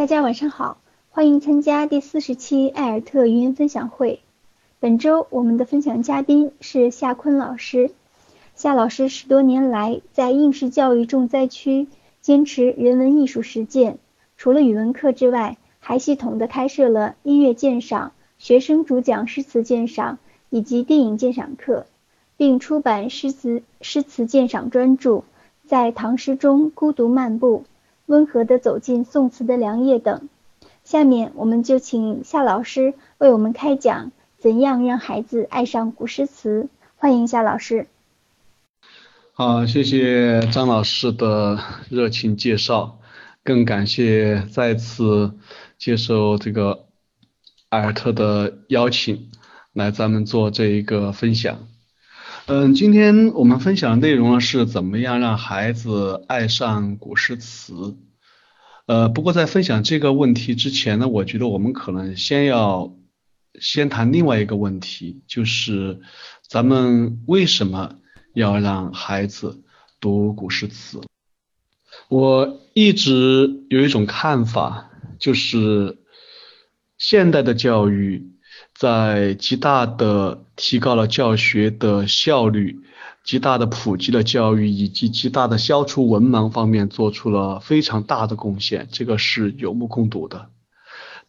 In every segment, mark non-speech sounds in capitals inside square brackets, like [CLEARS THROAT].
大家晚上好，欢迎参加第四十期艾尔特语音分享会。本周我们的分享嘉宾是夏坤老师。夏老师十多年来在应试教育重灾区坚持人文艺术实践，除了语文课之外，还系统的开设了音乐鉴赏、学生主讲诗词鉴赏以及电影鉴赏课，并出版诗词诗词鉴赏专著《在唐诗中孤独漫步》。温和的走进宋词的凉夜等。下面我们就请夏老师为我们开讲，怎样让孩子爱上古诗词。欢迎夏老师。好，谢谢张老师的热情介绍，更感谢再次接受这个艾尔特的邀请，来咱们做这一个分享。嗯，今天我们分享的内容呢是怎么样让孩子爱上古诗词。呃，不过在分享这个问题之前呢，我觉得我们可能先要先谈另外一个问题，就是咱们为什么要让孩子读古诗词？我一直有一种看法，就是现代的教育。在极大的提高了教学的效率，极大的普及了教育，以及极大的消除文盲方面做出了非常大的贡献，这个是有目共睹的。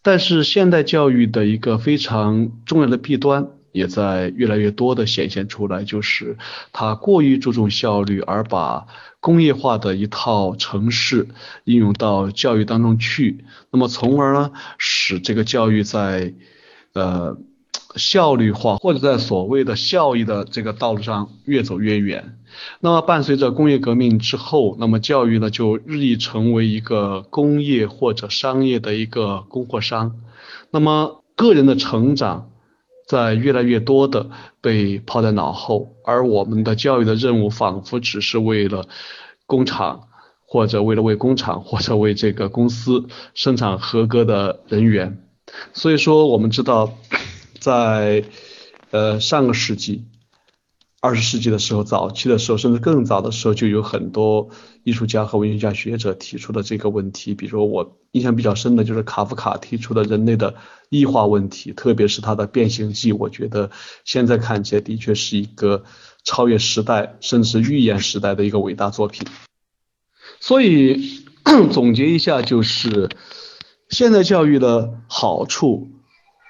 但是现代教育的一个非常重要的弊端，也在越来越多的显现出来，就是它过于注重效率，而把工业化的一套程式应用到教育当中去，那么从而呢，使这个教育在呃，效率化或者在所谓的效益的这个道路上越走越远。那么伴随着工业革命之后，那么教育呢就日益成为一个工业或者商业的一个供货商。那么个人的成长在越来越多的被抛在脑后，而我们的教育的任务仿佛只是为了工厂或者为了为工厂或者为这个公司生产合格的人员。所以说，我们知道，[COUGHS] 在呃上个世纪，二十世纪的时候，早期的时候，甚至更早的时候，就有很多艺术家和文学家学者提出了这个问题。比如说我印象比较深的就是卡夫卡提出的人类的异化问题，特别是他的《变形记》，我觉得现在看起来的确是一个超越时代，甚至预言时代的一个伟大作品。所以 [COUGHS] 总结一下就是。现代教育的好处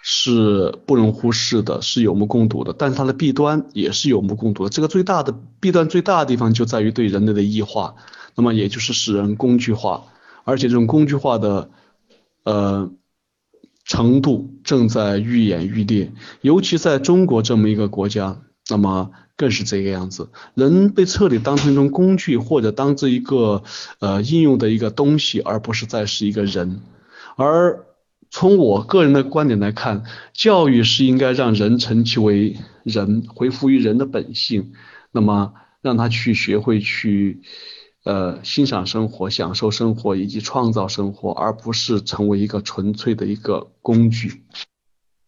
是不容忽视的，是有目共睹的，但是它的弊端也是有目共睹的。这个最大的弊端最大的地方就在于对人类的异化，那么也就是使人工具化，而且这种工具化的呃程度正在愈演愈烈，尤其在中国这么一个国家，那么更是这个样子，人被彻底当成一种工具，或者当这一个呃应用的一个东西，而不是再是一个人。而从我个人的观点来看，教育是应该让人成其为人，回复于人的本性，那么让他去学会去呃欣赏生活、享受生活以及创造生活，而不是成为一个纯粹的一个工具。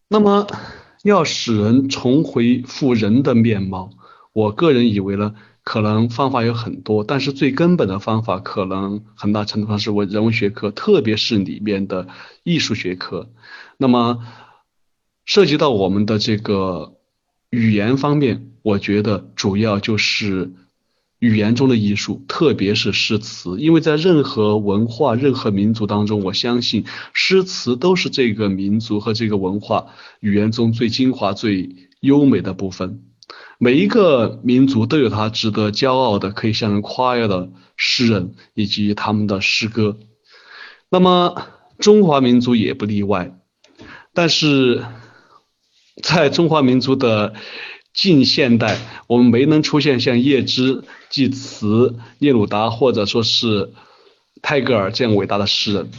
那么要使人重回复人的面貌，我个人以为呢。可能方法有很多，但是最根本的方法可能很大程度上是文人文学科，特别是里面的艺术学科。那么涉及到我们的这个语言方面，我觉得主要就是语言中的艺术，特别是诗词。因为在任何文化、任何民族当中，我相信诗词都是这个民族和这个文化语言中最精华、最优美的部分。每一个民族都有他值得骄傲的、可以向人夸耀的诗人以及他们的诗歌，那么中华民族也不例外。但是在中华民族的近现代，我们没能出现像叶芝、济慈、聂鲁达或者说是泰戈尔这样伟大的诗人，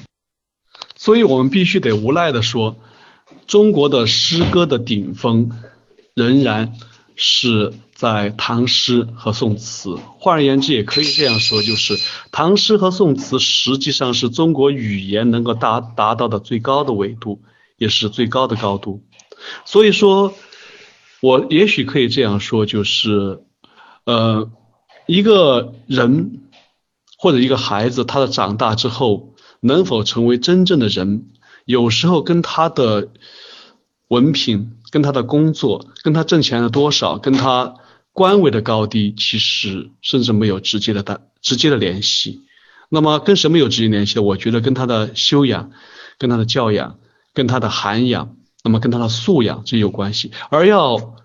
所以我们必须得无奈的说，中国的诗歌的顶峰仍然。是在唐诗和宋词，换而言之，也可以这样说，就是唐诗和宋词实际上是中国语言能够达达到的最高的纬度，也是最高的高度。所以说，我也许可以这样说，就是，呃，一个人或者一个孩子，他的长大之后。能否成为真正的人，有时候跟他的文凭、跟他的工作、跟他挣钱的多少、跟他官位的高低，其实甚至没有直接的大直接的联系。那么跟什么有直接联系的？我觉得跟他的修养、跟他的教养、跟他的涵养，那么跟他的素养这有关系。而要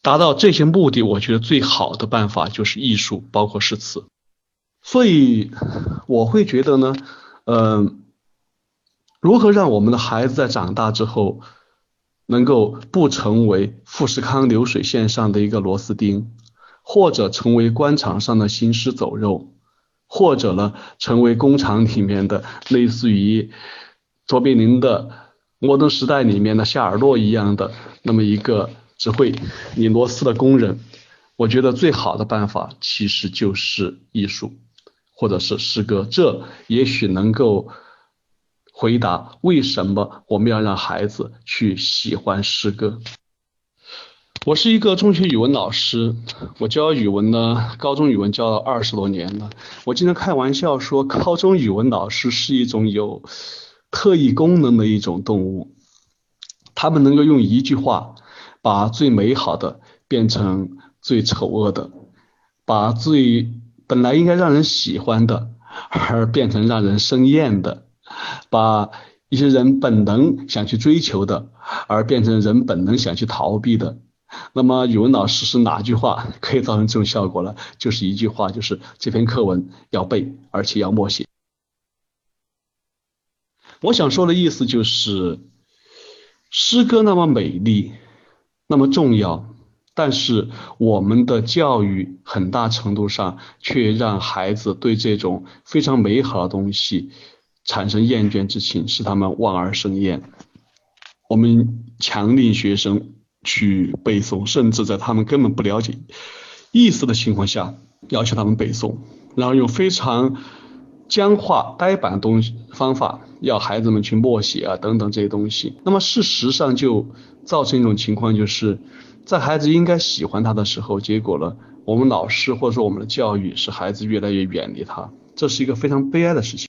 达到这些目的，我觉得最好的办法就是艺术，包括诗词。所以我会觉得呢，嗯，如何让我们的孩子在长大之后，能够不成为富士康流水线上的一个螺丝钉，或者成为官场上的行尸走肉，或者呢，成为工厂里面的类似于卓别林的《摩登时代》里面的夏尔洛一样的那么一个只会拧螺丝的工人，我觉得最好的办法其实就是艺术。或者是诗歌，这也许能够回答为什么我们要让孩子去喜欢诗歌。我是一个中学语文老师，我教语文呢，高中语文教了二十多年了。我经常开玩笑说，高中语文老师是一种有特异功能的一种动物，他们能够用一句话把最美好的变成最丑恶的，把最本来应该让人喜欢的，而变成让人生厌的；把一些人本能想去追求的，而变成人本能想去逃避的。那么语文老师是哪句话 [LAUGHS] 可以造成这种效果呢？就是一句话，就是这篇课文要背，而且要默写。我想说的意思就是，诗歌那么美丽，那么重要。但是我们的教育很大程度上却让孩子对这种非常美好的东西产生厌倦之情，使他们望而生厌。我们强令学生去背诵，甚至在他们根本不了解意思的情况下要求他们背诵，然后用非常僵化、呆板的东西方法要孩子们去默写啊等等这些东西。那么事实上就造成一种情况，就是。在孩子应该喜欢他的时候，结果呢，我们老师或者说我们的教育使孩子越来越远离他，这是一个非常悲哀的事情。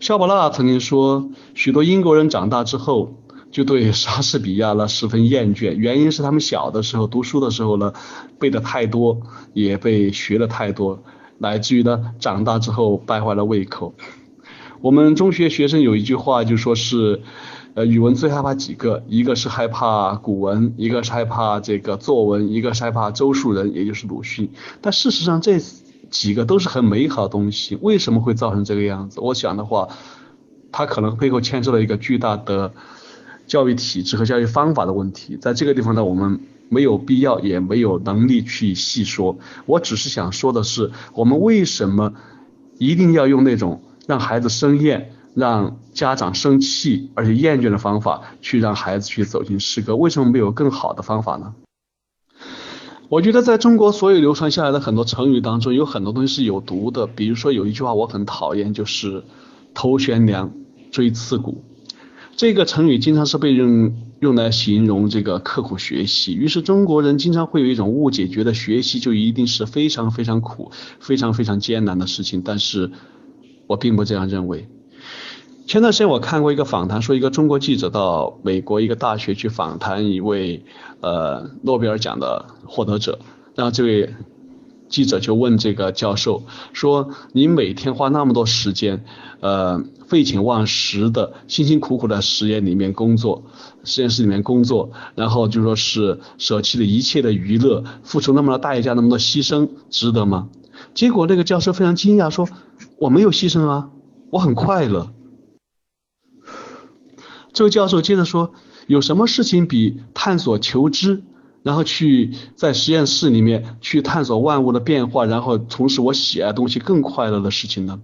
肖伯纳曾经说，许多英国人长大之后就对莎士比亚呢十分厌倦，原因是他们小的时候读书的时候呢背的太多，也被学的太多，乃至于呢长大之后败坏了胃口。我们中学学生有一句话就说是。呃，语文最害怕几个，一个是害怕古文，一个是害怕这个作文，一个是害怕周树人，也就是鲁迅。但事实上，这几个都是很美好的东西。为什么会造成这个样子？我想的话，它可能背后牵涉了一个巨大的教育体制和教育方法的问题。在这个地方呢，我们没有必要，也没有能力去细说。我只是想说的是，我们为什么一定要用那种让孩子生厌？让家长生气而且厌倦的方法，去让孩子去走进诗歌，为什么没有更好的方法呢？我觉得在中国所有流传下来的很多成语当中，有很多东西是有毒的。比如说有一句话我很讨厌，就是“头悬梁，锥刺股”。这个成语经常是被用用来形容这个刻苦学习。于是中国人经常会有一种误解，觉得学习就一定是非常非常苦、非常非常艰难的事情。但是我并不这样认为。前段时间我看过一个访谈，说一个中国记者到美国一个大学去访谈一位呃诺贝尔奖的获得者，然后这位记者就问这个教授说：“你每天花那么多时间，呃废寝忘食的辛辛苦苦的实验里面工作，实验室里面工作，然后就说是舍弃了一切的娱乐，付出那么多代价，那么多牺牲，值得吗？”结果那个教授非常惊讶说：“我没有牺牲啊，我很快乐。”这位教授接着说：“有什么事情比探索求知，然后去在实验室里面去探索万物的变化，然后从事我喜爱的东西更快乐的事情呢？”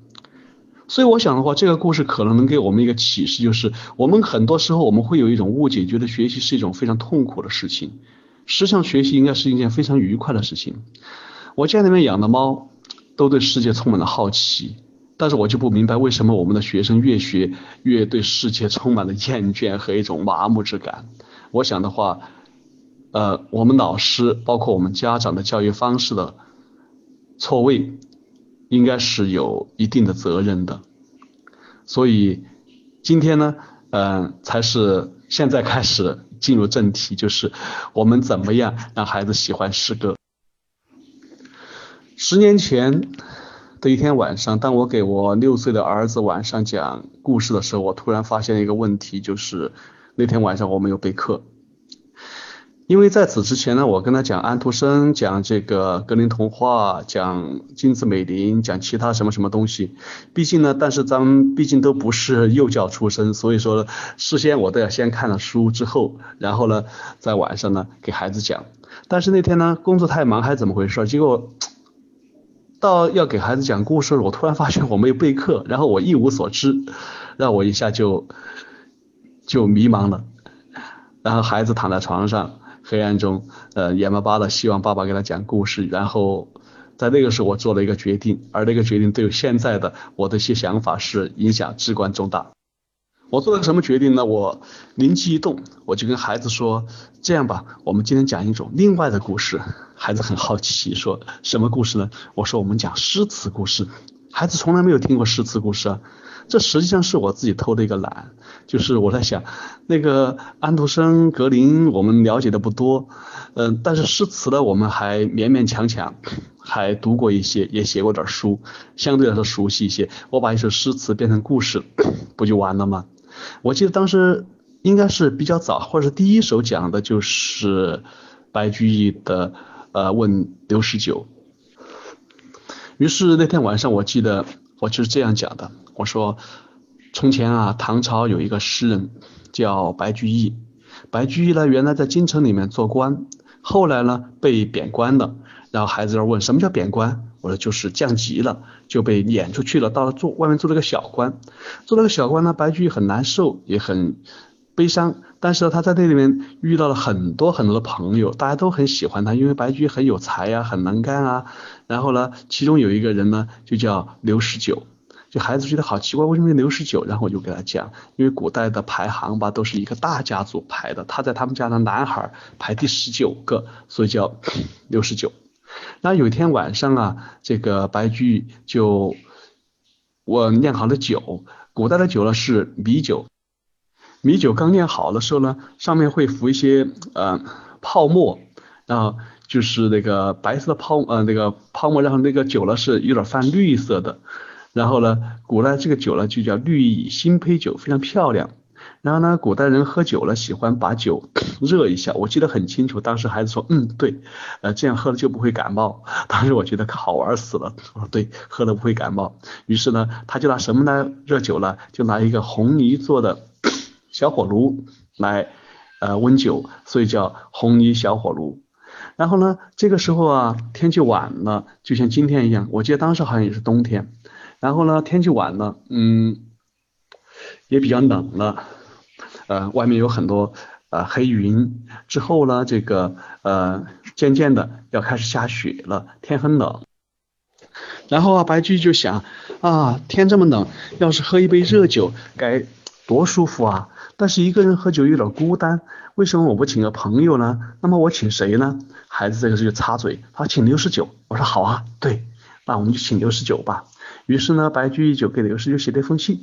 所以我想的话，这个故事可能能给我们一个启示，就是我们很多时候我们会有一种误解，觉得学习是一种非常痛苦的事情。实际上，学习应该是一件非常愉快的事情。我家里面养的猫都对世界充满了好奇。但是我就不明白为什么我们的学生越学越对世界充满了厌倦和一种麻木之感。我想的话，呃，我们老师包括我们家长的教育方式的错位，应该是有一定的责任的。所以今天呢，嗯，才是现在开始进入正题，就是我们怎么样让孩子喜欢诗歌。十年前的一天晚上，当我给我六岁的儿子晚上讲故事的时候，我突然发现一个问题，就是那天晚上我没有备课。因为在此之前呢，我跟他讲安徒生，讲这个格林童话，讲金子美玲，讲其他什么什么东西。毕竟呢，但是咱们毕竟都不是幼教出身，所以说事先我都要先看了书之后，然后呢，在晚上呢给孩子讲。但是那天呢，工作太忙还是怎么回事？结果到要给孩子讲故事，我突然发现我没有备课，然后我一无所知，让我一下就就迷茫了。然后孩子躺在床上。黑暗中，呃，眼巴巴的希望爸爸给他讲故事，然后在那个时候我做了一个决定，而那个决定对现在的我的一些想法是影响至关重大。我做了个什么决定呢？我灵机一动，我就跟孩子说：“这样吧，我们今天讲一种另外的故事。”孩子很好奇，说什么故事呢？我说我们讲诗词故事。孩子从来没有听过诗词故事啊。这实际上是我自己偷的一个懒，就是我在想，那个安徒生、格林我们了解的不多，嗯，但是诗词呢我们还勉勉强强还读过一些，也写过点书，相对来说熟悉一些。我把一首诗词变成故事，[COUGHS] 不就完了吗？我记得当时应该是比较早，或者是第一首讲的就是白居易的呃问刘十九。于是那天晚上我记得我就是这样讲的。我说，从前啊，唐朝有一个诗人叫白居易。白居易呢，原来在京城里面做官，后来呢被贬官了。然后孩子要问什么叫贬官，我说就是降级了，就被撵出去了，到了做外面做了个小官。做了个小官呢，白居易很难受，也很悲伤。但是他在那里面遇到了很多很多的朋友，大家都很喜欢他，因为白居易很有才呀，很能干啊。然后呢，其中有一个人呢，就叫刘十九。就孩子觉得好奇怪，为什么刘十九？然后我就给他讲，因为古代的排行吧都是一个大家族排的，他在他们家的男孩排第十九个，所以叫 [CLEARS THROAT] 刘十九。那有一天晚上啊，这个白居易就我酿好了酒，古代的酒呢是米酒，米酒刚酿好的时候呢，上面会浮一些呃泡沫，然后就是那个白色的泡呃那个泡沫，然后那个酒呢是有点泛绿色的。然后呢，古代这个酒呢就叫绿蚁新醅酒，非常漂亮。然后呢，古代人喝酒呢喜欢把酒 [COUGHS] 热一下，我记得很清楚。当时孩子说，嗯，对，呃，这样喝了就不会感冒。[COUGHS] 当时我觉得好玩死了，我说对，喝了不会感冒。于是呢，他就拿什么来热酒呢？就拿一个红泥做的 [COUGHS] 小火炉来呃温酒，所以叫红泥小火炉。然后呢，这个时候啊，天气晚了，就像今天一样。我记得当时好像也是冬天。然后呢，天气晚了，嗯，也比较冷了，呃，外面有很多呃黑云。之后呢，这个呃，渐渐的要开始下雪了，天很冷。然后啊，白居易就想啊，天这么冷，要是喝一杯热酒，该多舒服啊！但是一个人喝酒有点孤单，为什么我不请个朋友呢？那么我请谁呢？孩子这个时候就插嘴，他请刘十九。我说好啊，对，那我们就请刘十九吧。于是呢，白居易就给刘十九写了一封信。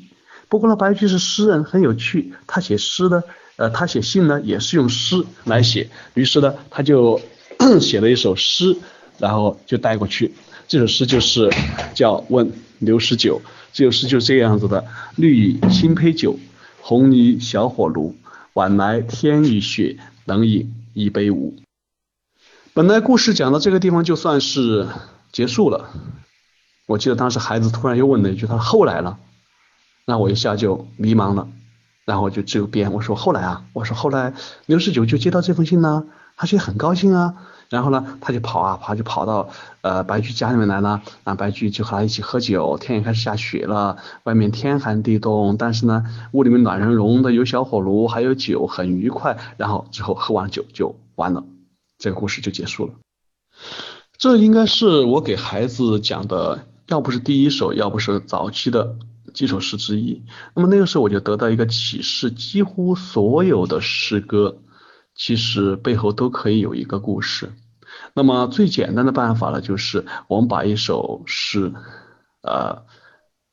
不过呢，白居易是诗人，很有趣。他写诗呢，呃，他写信呢也是用诗来写。于是呢，他就 [CLEARS THROAT] 写了一首诗，然后就带过去。这首诗就是叫《问刘十九》。这首诗就这样子的：绿蚁新醅酒，红泥小火炉。晚来天欲雪，能饮一杯无？本来故事讲到这个地方就算是结束了。我记得当时孩子突然又问了一句：“他后来了？”那我一下就迷茫了，然后就只有编我说：“后来啊，我说后来刘十九就接到这封信呢，他就很高兴啊，然后呢他就跑啊跑，就跑到呃白居家里面来了，啊白居就和他一起喝酒，天也开始下雪了，外面天寒地冻，但是呢屋里面暖融融的，有小火炉，还有酒，很愉快。然后之后喝完酒就完了，这个故事就结束了。这应该是我给孩子讲的。要不是第一首，要不是早期的几首诗之一。那么那个时候我就得到一个启示：几乎所有的诗歌，其实背后都可以有一个故事。那么最简单的办法呢，就是我们把一首诗呃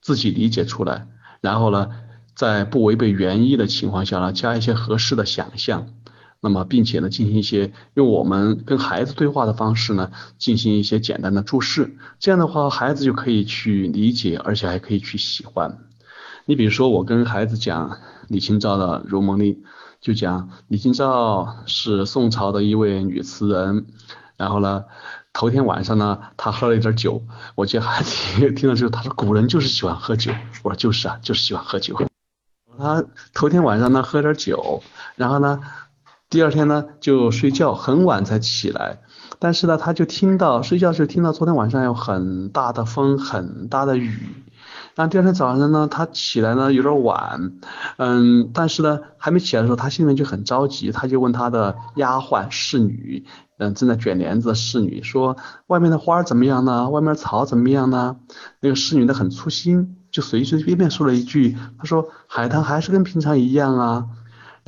自己理解出来，然后呢，在不违背原意的情况下呢，加一些合适的想象，那么并且呢，进行一些用我们跟孩子对话的方式呢，进行一些简单的注释，这样的话，孩子就可以去理解，而且还可以去喜欢。你比如说，我跟孩子讲李清照的《如梦令》，就讲李清照是宋朝的一位女词人，然后呢。头天晚上呢，他喝了一点酒，我接孩子听了之后，他说古人就是喜欢喝酒。我说就是啊，就是喜欢喝酒。他头天晚上呢喝点酒，然后呢，第二天呢就睡觉，很晚才起来。但是呢，他就听到睡觉时听到昨天晚上有很大的风，很大的雨。然后第二天早上呢，他起来呢有点晚，嗯，但是呢还没起来的时候，他心里面就很着急，他就问他的丫鬟侍女。嗯，正在卷帘子的侍女说：“外面的花怎么样呢？外面的草怎么样呢？”那个侍女呢很粗心，就随随便便说了一句：“他说海棠还是跟平常一样啊。”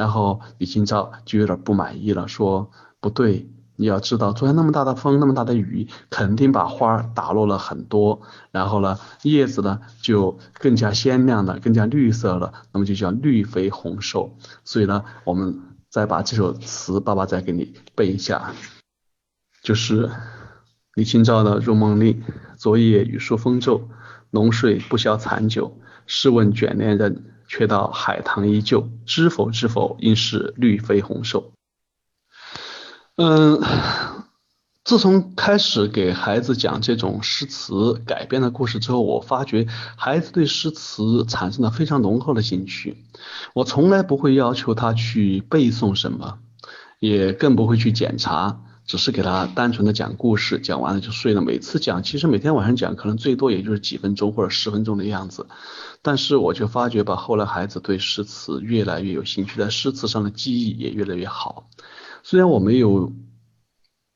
然后李清照就有点不满意了，说：“不对，你要知道，昨天那么大的风，那么大的雨，肯定把花打落了很多。然后呢，叶子呢就更加鲜亮了，更加绿色了，那么就叫绿肥红瘦。所以呢，我们再把这首词，爸爸再给你背一下。”就是李清照的《入梦令》，昨夜雨疏风骤，浓睡不消残酒。试问卷帘人，却道海棠依旧。知否知否，应是绿肥红瘦。嗯，自从开始给孩子讲这种诗词改编的故事之后，我发觉孩子对诗词产生了非常浓厚的兴趣。我从来不会要求他去背诵什么，也更不会去检查。只是给他单纯的讲故事，讲完了就睡了。每次讲，其实每天晚上讲，可能最多也就是几分钟或者十分钟的样子。但是我就发觉吧，后来孩子对诗词越来越有兴趣，在诗词上的记忆也越来越好。虽然我没有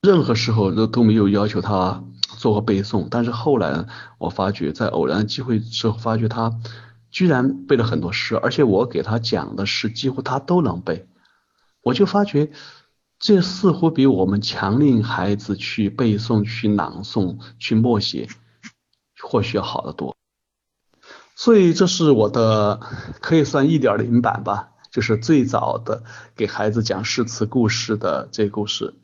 任何时候都都没有要求他做过背诵，但是后来我发觉，在偶然的机会之后，发觉他居然背了很多诗，而且我给他讲的诗几乎他都能背。我就发觉。这似乎比我们强令孩子去背诵、去朗诵、去默写，或许要好得多。所以这是我的可以算一点零版吧，就是最早的给孩子讲诗词故事的这故事。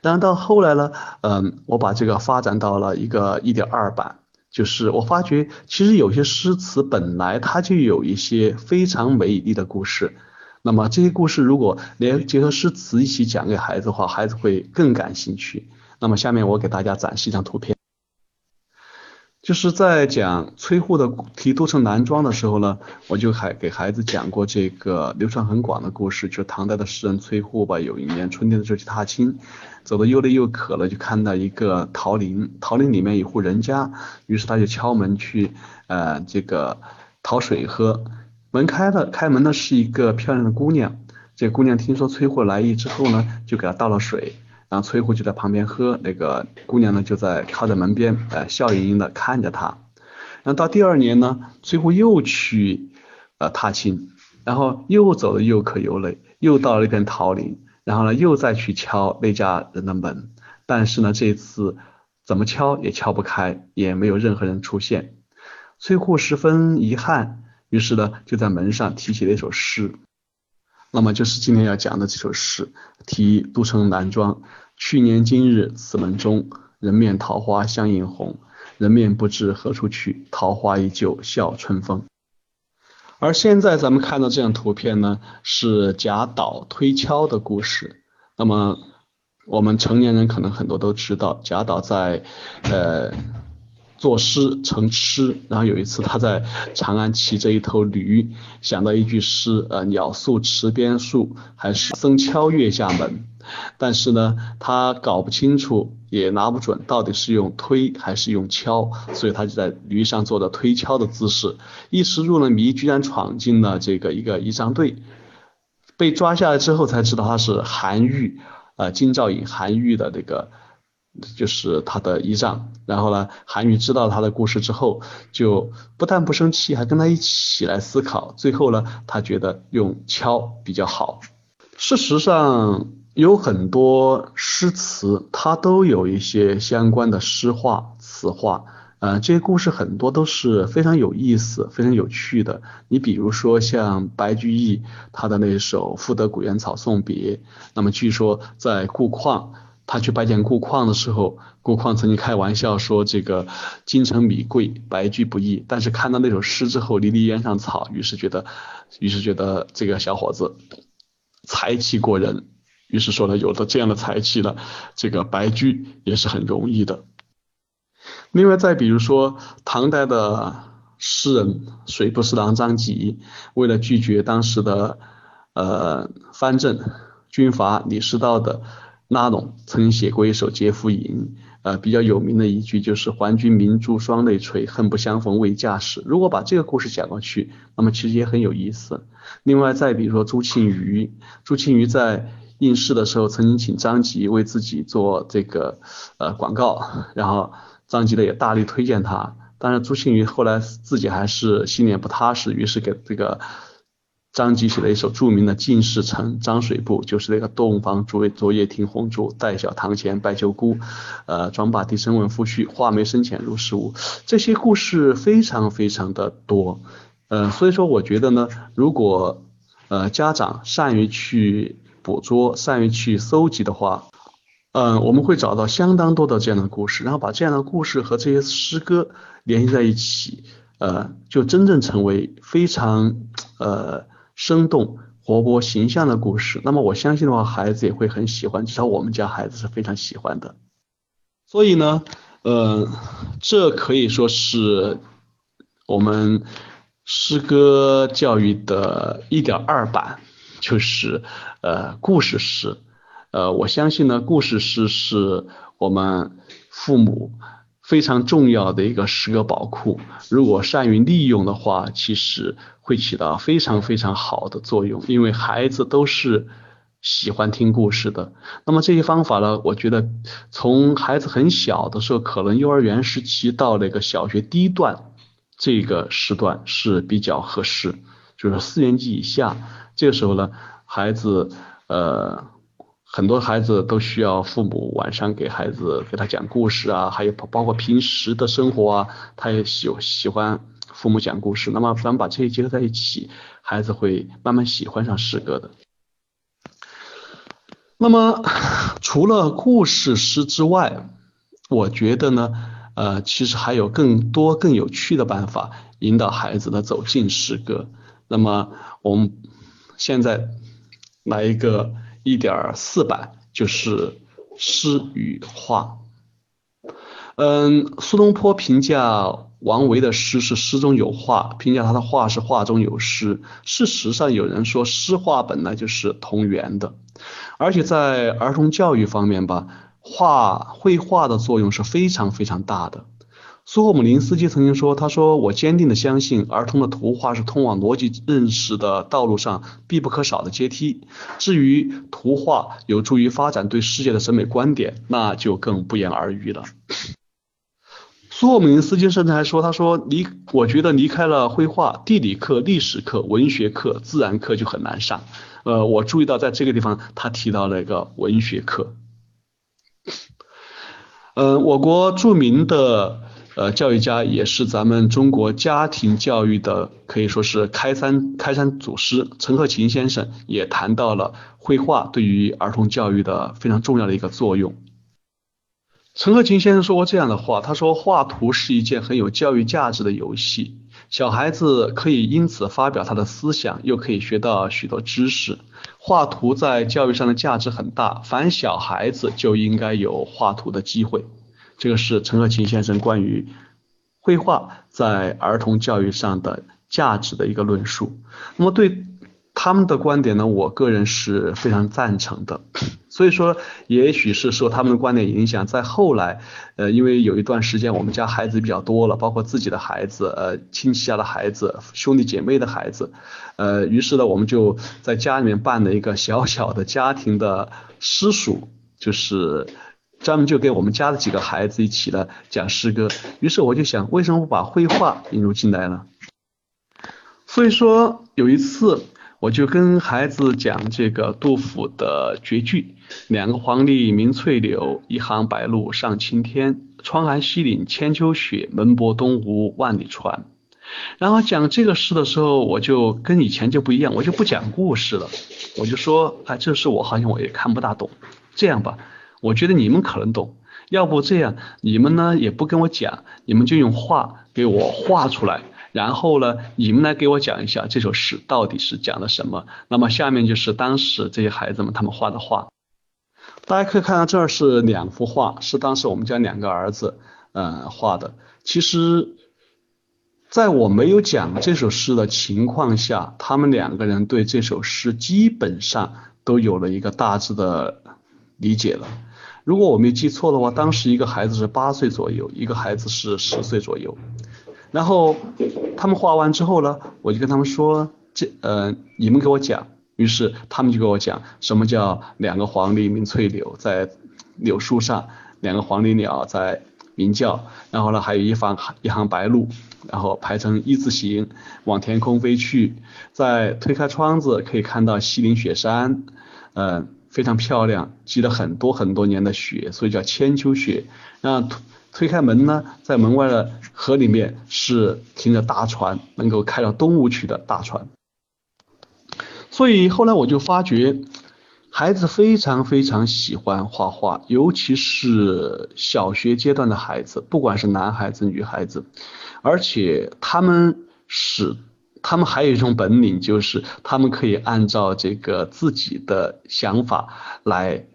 然后到后来呢，嗯，我把这个发展到了一个一点二版，就是我发觉其实有些诗词本来它就有一些非常美丽的故事。那么这些故事如果连结合诗词一起讲给孩子的话，孩子会更感兴趣。那么下面我给大家展示一张图片，就是在讲崔护的题都城南庄的时候呢，我就还给孩子讲过这个流传很广的故事，就是唐代的诗人崔护吧，有一年春天的时候去踏青，走的又累又渴了，就看到一个桃林，桃林里面有户人家，于是他就敲门去呃这个讨水喝。门开了，开门的是一个漂亮的姑娘。这姑娘听说崔护来意之后呢，就给他倒了水，然后崔护就在旁边喝。那个姑娘呢，就在靠在门边，呃，笑盈盈的看着他。然后到第二年呢，崔护又去呃踏青，然后又走的又渴又累，又到了一片桃林，然后呢，又再去敲那家人的门，但是呢，这次怎么敲也敲不开，也没有任何人出现。崔护十分遗憾。于是呢，就在门上题写了一首诗，那么就是今天要讲的这首诗，题都城南庄。去年今日此门中，人面桃花相映红。人面不知何处去，桃花依旧笑春风。而现在咱们看到这张图片呢，是贾岛推敲的故事。那么我们成年人可能很多都知道，贾岛在呃。作诗成诗，然后有一次他在长安骑着一头驴，想到一句诗，呃，鸟宿池边树，还是僧敲月下门。但是呢，他搞不清楚，也拿不准到底是用推还是用敲，所以他就在驴上做的推敲的姿势，一时入了迷，居然闯进了这个一个仪仗队，被抓下来之后才知道他是韩愈，呃，金兆尹韩愈的这个。就是他的仪仗，然后呢，韩愈知道他的故事之后，就不但不生气，还跟他一起来思考。最后呢，他觉得用敲比较好。事实上，有很多诗词，它都有一些相关的诗画、词画，呃，这些故事很多都是非常有意思、非常有趣的。你比如说像白居易他的那首《赋得古原草送别》，那么据说在顾况。他去拜见顾况的时候，顾况曾经开玩笑说：“这个京城米贵，白居不易。”但是看到那首诗之后，“离离原上草”，于是觉得，于是觉得这个小伙子才气过人，于是说了：“有了这样的才气了，这个白居也是很容易的。”另外，再比如说唐代的诗人水部侍郎张籍，为了拒绝当时的呃藩镇军阀李师道的。拉拢曾经写过一首《节妇吟》，呃，比较有名的一句就是“还君明珠双泪垂，恨不相逢未嫁时”。如果把这个故事讲过去，那么其实也很有意思。另外，再比如说朱庆余，朱庆余在应试的时候曾经请张籍为自己做这个呃广告，然后张籍呢也大力推荐他，但是朱庆余后来自己还是心里不踏实，于是给这个。张籍写了一首著名的《进士城张水部》，就是那个洞房昨昨夜听红烛，待晓堂前拜旧姑。呃，妆罢低声问夫婿，画眉深浅如是物。这些故事非常非常的多。呃，所以说我觉得呢，如果呃家长善于去捕捉、善于去搜集的话，嗯，我们会找到相当多的这样的故事，然后把这样的故事和这些诗歌联系在一起，呃，就真正成为非常呃。生动活泼形象的故事，那么我相信的话，孩子也会很喜欢，至少我们家孩子是非常喜欢的。所以呢，呃，这可以说是我们诗歌教育的一点二版，就是呃故事诗。呃，我相信呢，故事诗是我们父母。非常重要的一个诗歌宝库，如果善于利用的话，其实会起到非常非常好的作用。因为孩子都是喜欢听故事的。那么这些方法呢，我觉得从孩子很小的时候，可能幼儿园时期到那个小学低段这个时段是比较合适，就是四年级以下，这个时候呢，孩子呃。很多孩子都需要父母晚上给孩子给他讲故事啊，还有包括平时的生活啊，他也喜喜欢父母讲故事。那么咱们把这些结合在一起，孩子会慢慢喜欢上诗歌的。那么除了故事诗之外，我觉得呢，呃，其实还有更多更有趣的办法引导孩子呢走进诗歌。那么我们现在来一个。一点四版就是诗与画。嗯，苏东坡评价王维的诗是诗中有画，评价他的画是画中有诗。事实上，有人说诗画本来就是同源的，而且在儿童教育方面吧，画绘画的作用是非常非常大的。苏霍姆林斯基曾经说：“他说，我坚定的相信，儿童的图画是通往逻辑认识的道路上必不可少的阶梯。至于图画有助于发展对世界的审美观点，那就更不言而喻了。”苏霍姆林斯基甚至还说：“他说，离我觉得离开了绘画，地理课、历史课、文学课、自然课就很难上。”呃，我注意到在这个地方，他提到了一个文学课。嗯，我国著名的。呃，教育家也是咱们中国家庭教育的可以说是开山开山祖师陈鹤琴先生也谈到了绘画对于儿童教育的非常重要的一个作用。陈鹤琴先生说过这样的话，他说画图是一件很有教育价值的游戏，小孩子可以因此发表他的思想，又可以学到许多知识。画图在教育上的价值很大，凡小孩子就应该有画图的机会。这个是陈鹤琴先生关于绘画在儿童教育上的价值的一个论述。那么对他们的观点呢，我个人是非常赞成的。所以说，也许是受他们的观点影响，在后来，呃，因为有一段时间我们家孩子比较多了，包括自己的孩子，呃，亲戚家的孩子，兄弟姐妹的孩子，呃，于是呢，我们就在家里面办了一个小小的家庭的私塾，就是。专门就给我们家的几个孩子一起来讲诗歌，于是我就想，为什么不把绘画引入进来呢？所以说有一次我就跟孩子讲这个杜甫的绝句：两个黄鹂鸣翠柳，一行白鹭上青天。窗含西岭千秋雪，门泊东吴万里船。然后讲这个诗的时候，我就跟以前就不一样，我就不讲故事了，我就说，哎，这诗我好像我也看不大懂。这样吧，我觉得你们可能懂，要不这样，你们呢也不跟我讲，你们就用画给我画出来。然后呢，你们来给我讲一下这首诗到底是讲的什么。那么下面就是当时这些孩子们他们画的画，大家可以看到这是两幅画，是当时我们家两个儿子呃画的。其实，在我没有讲这首诗的情况下，他们两个人对这首诗基本上都有了一个大致的理解了。如果我没记错的话，当时一个孩子是八岁左右，一个孩子是十岁左右。然后他们画完之后呢，我就跟他们说，这呃，你们给我讲。于是他们就给我讲，什么叫两个黄鹂鸣翠柳，在柳树上，两个黄鹂鸟在鸣叫。然后呢，还有一行一行白鹭，然后排成一字形往天空飞去。再推开窗子，可以看到西岭雪山，嗯，非常漂亮，积了很多很多年的雪，所以叫千秋雪。那推开门呢，在门外的河里面是停着大船，能够开到东吴去的大船。所以后来我就发觉，孩子非常非常喜欢画画，尤其是小学阶段的孩子，不管是男孩子女孩子，而且他们是他们还有一种本领，就是他们可以按照这个自己的想法来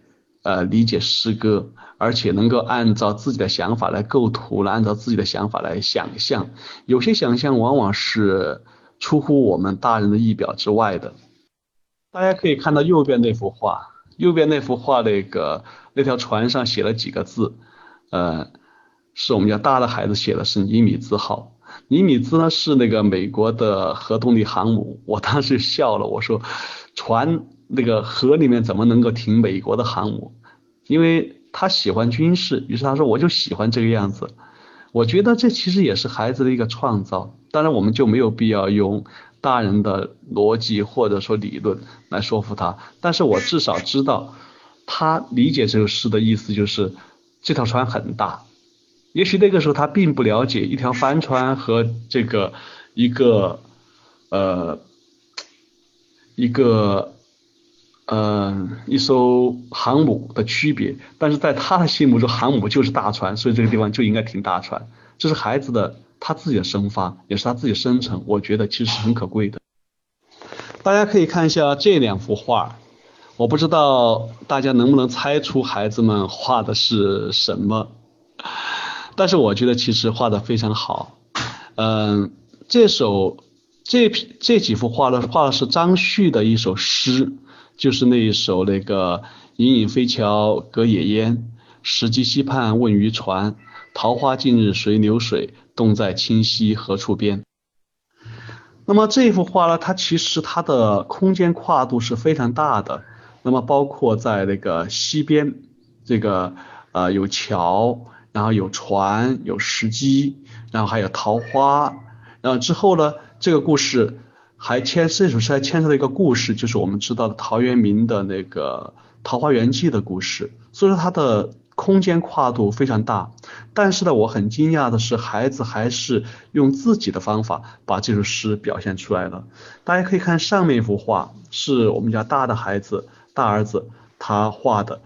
呃理解诗歌。而且能够按照自己的想法来构图，来按照自己的想法来想象，有些想象往往是出乎我们大人的意表之外的。大家可以看到右边那幅画，右边那幅画那个那条船上写了几个字，呃，是我们家大的孩子写的，是尼米兹号。尼米兹呢是那个美国的核动力航母，[LAUGHS] 我当时笑了，我说船那个河里面怎么能够停美国的航母？因为。他喜欢军事，于是他说我就喜欢这个样子。我觉得这其实也是孩子的一个创造，当然我们就没有必要用大人的逻辑或者说理论来说服他。但是我至少知道他理解这个诗的意思就是这条船很大。也许那个时候他并不了解一条帆船和这个一个呃一个。嗯，一艘航母的区别，但是在他的心目中，航母就是大船，所以这个地方就应该停大船。这是孩子的他自己的生发，也是他自己生成，我觉得其实是很可贵的。大家可以看一下这两幅画，我不知道大家能不能猜出孩子们画的是什么，但是我觉得其实画的非常好。嗯，这首这这几幅画呢，画的是张旭的一首诗。就是那一首那个隐隐飞桥隔野烟，石矶溪畔问渔船，桃花尽日随流水，洞在清溪何处边。那么这幅画呢，它其实它的空间跨度是非常大的。那么包括在那个溪边，这个呃有桥，然后有船，有石矶，然后还有桃花，然后之后呢，这个故事。还牵这首诗还牵涉了一个故事，就是我们知道的陶渊明的那个《桃花源记》的故事。所以说它的空间跨度非常大。但是呢，我很惊讶的是，孩子还是用自己的方法把这首诗表现出来了。大家可以看上面一幅画，是我们家大的孩子大儿子他画的。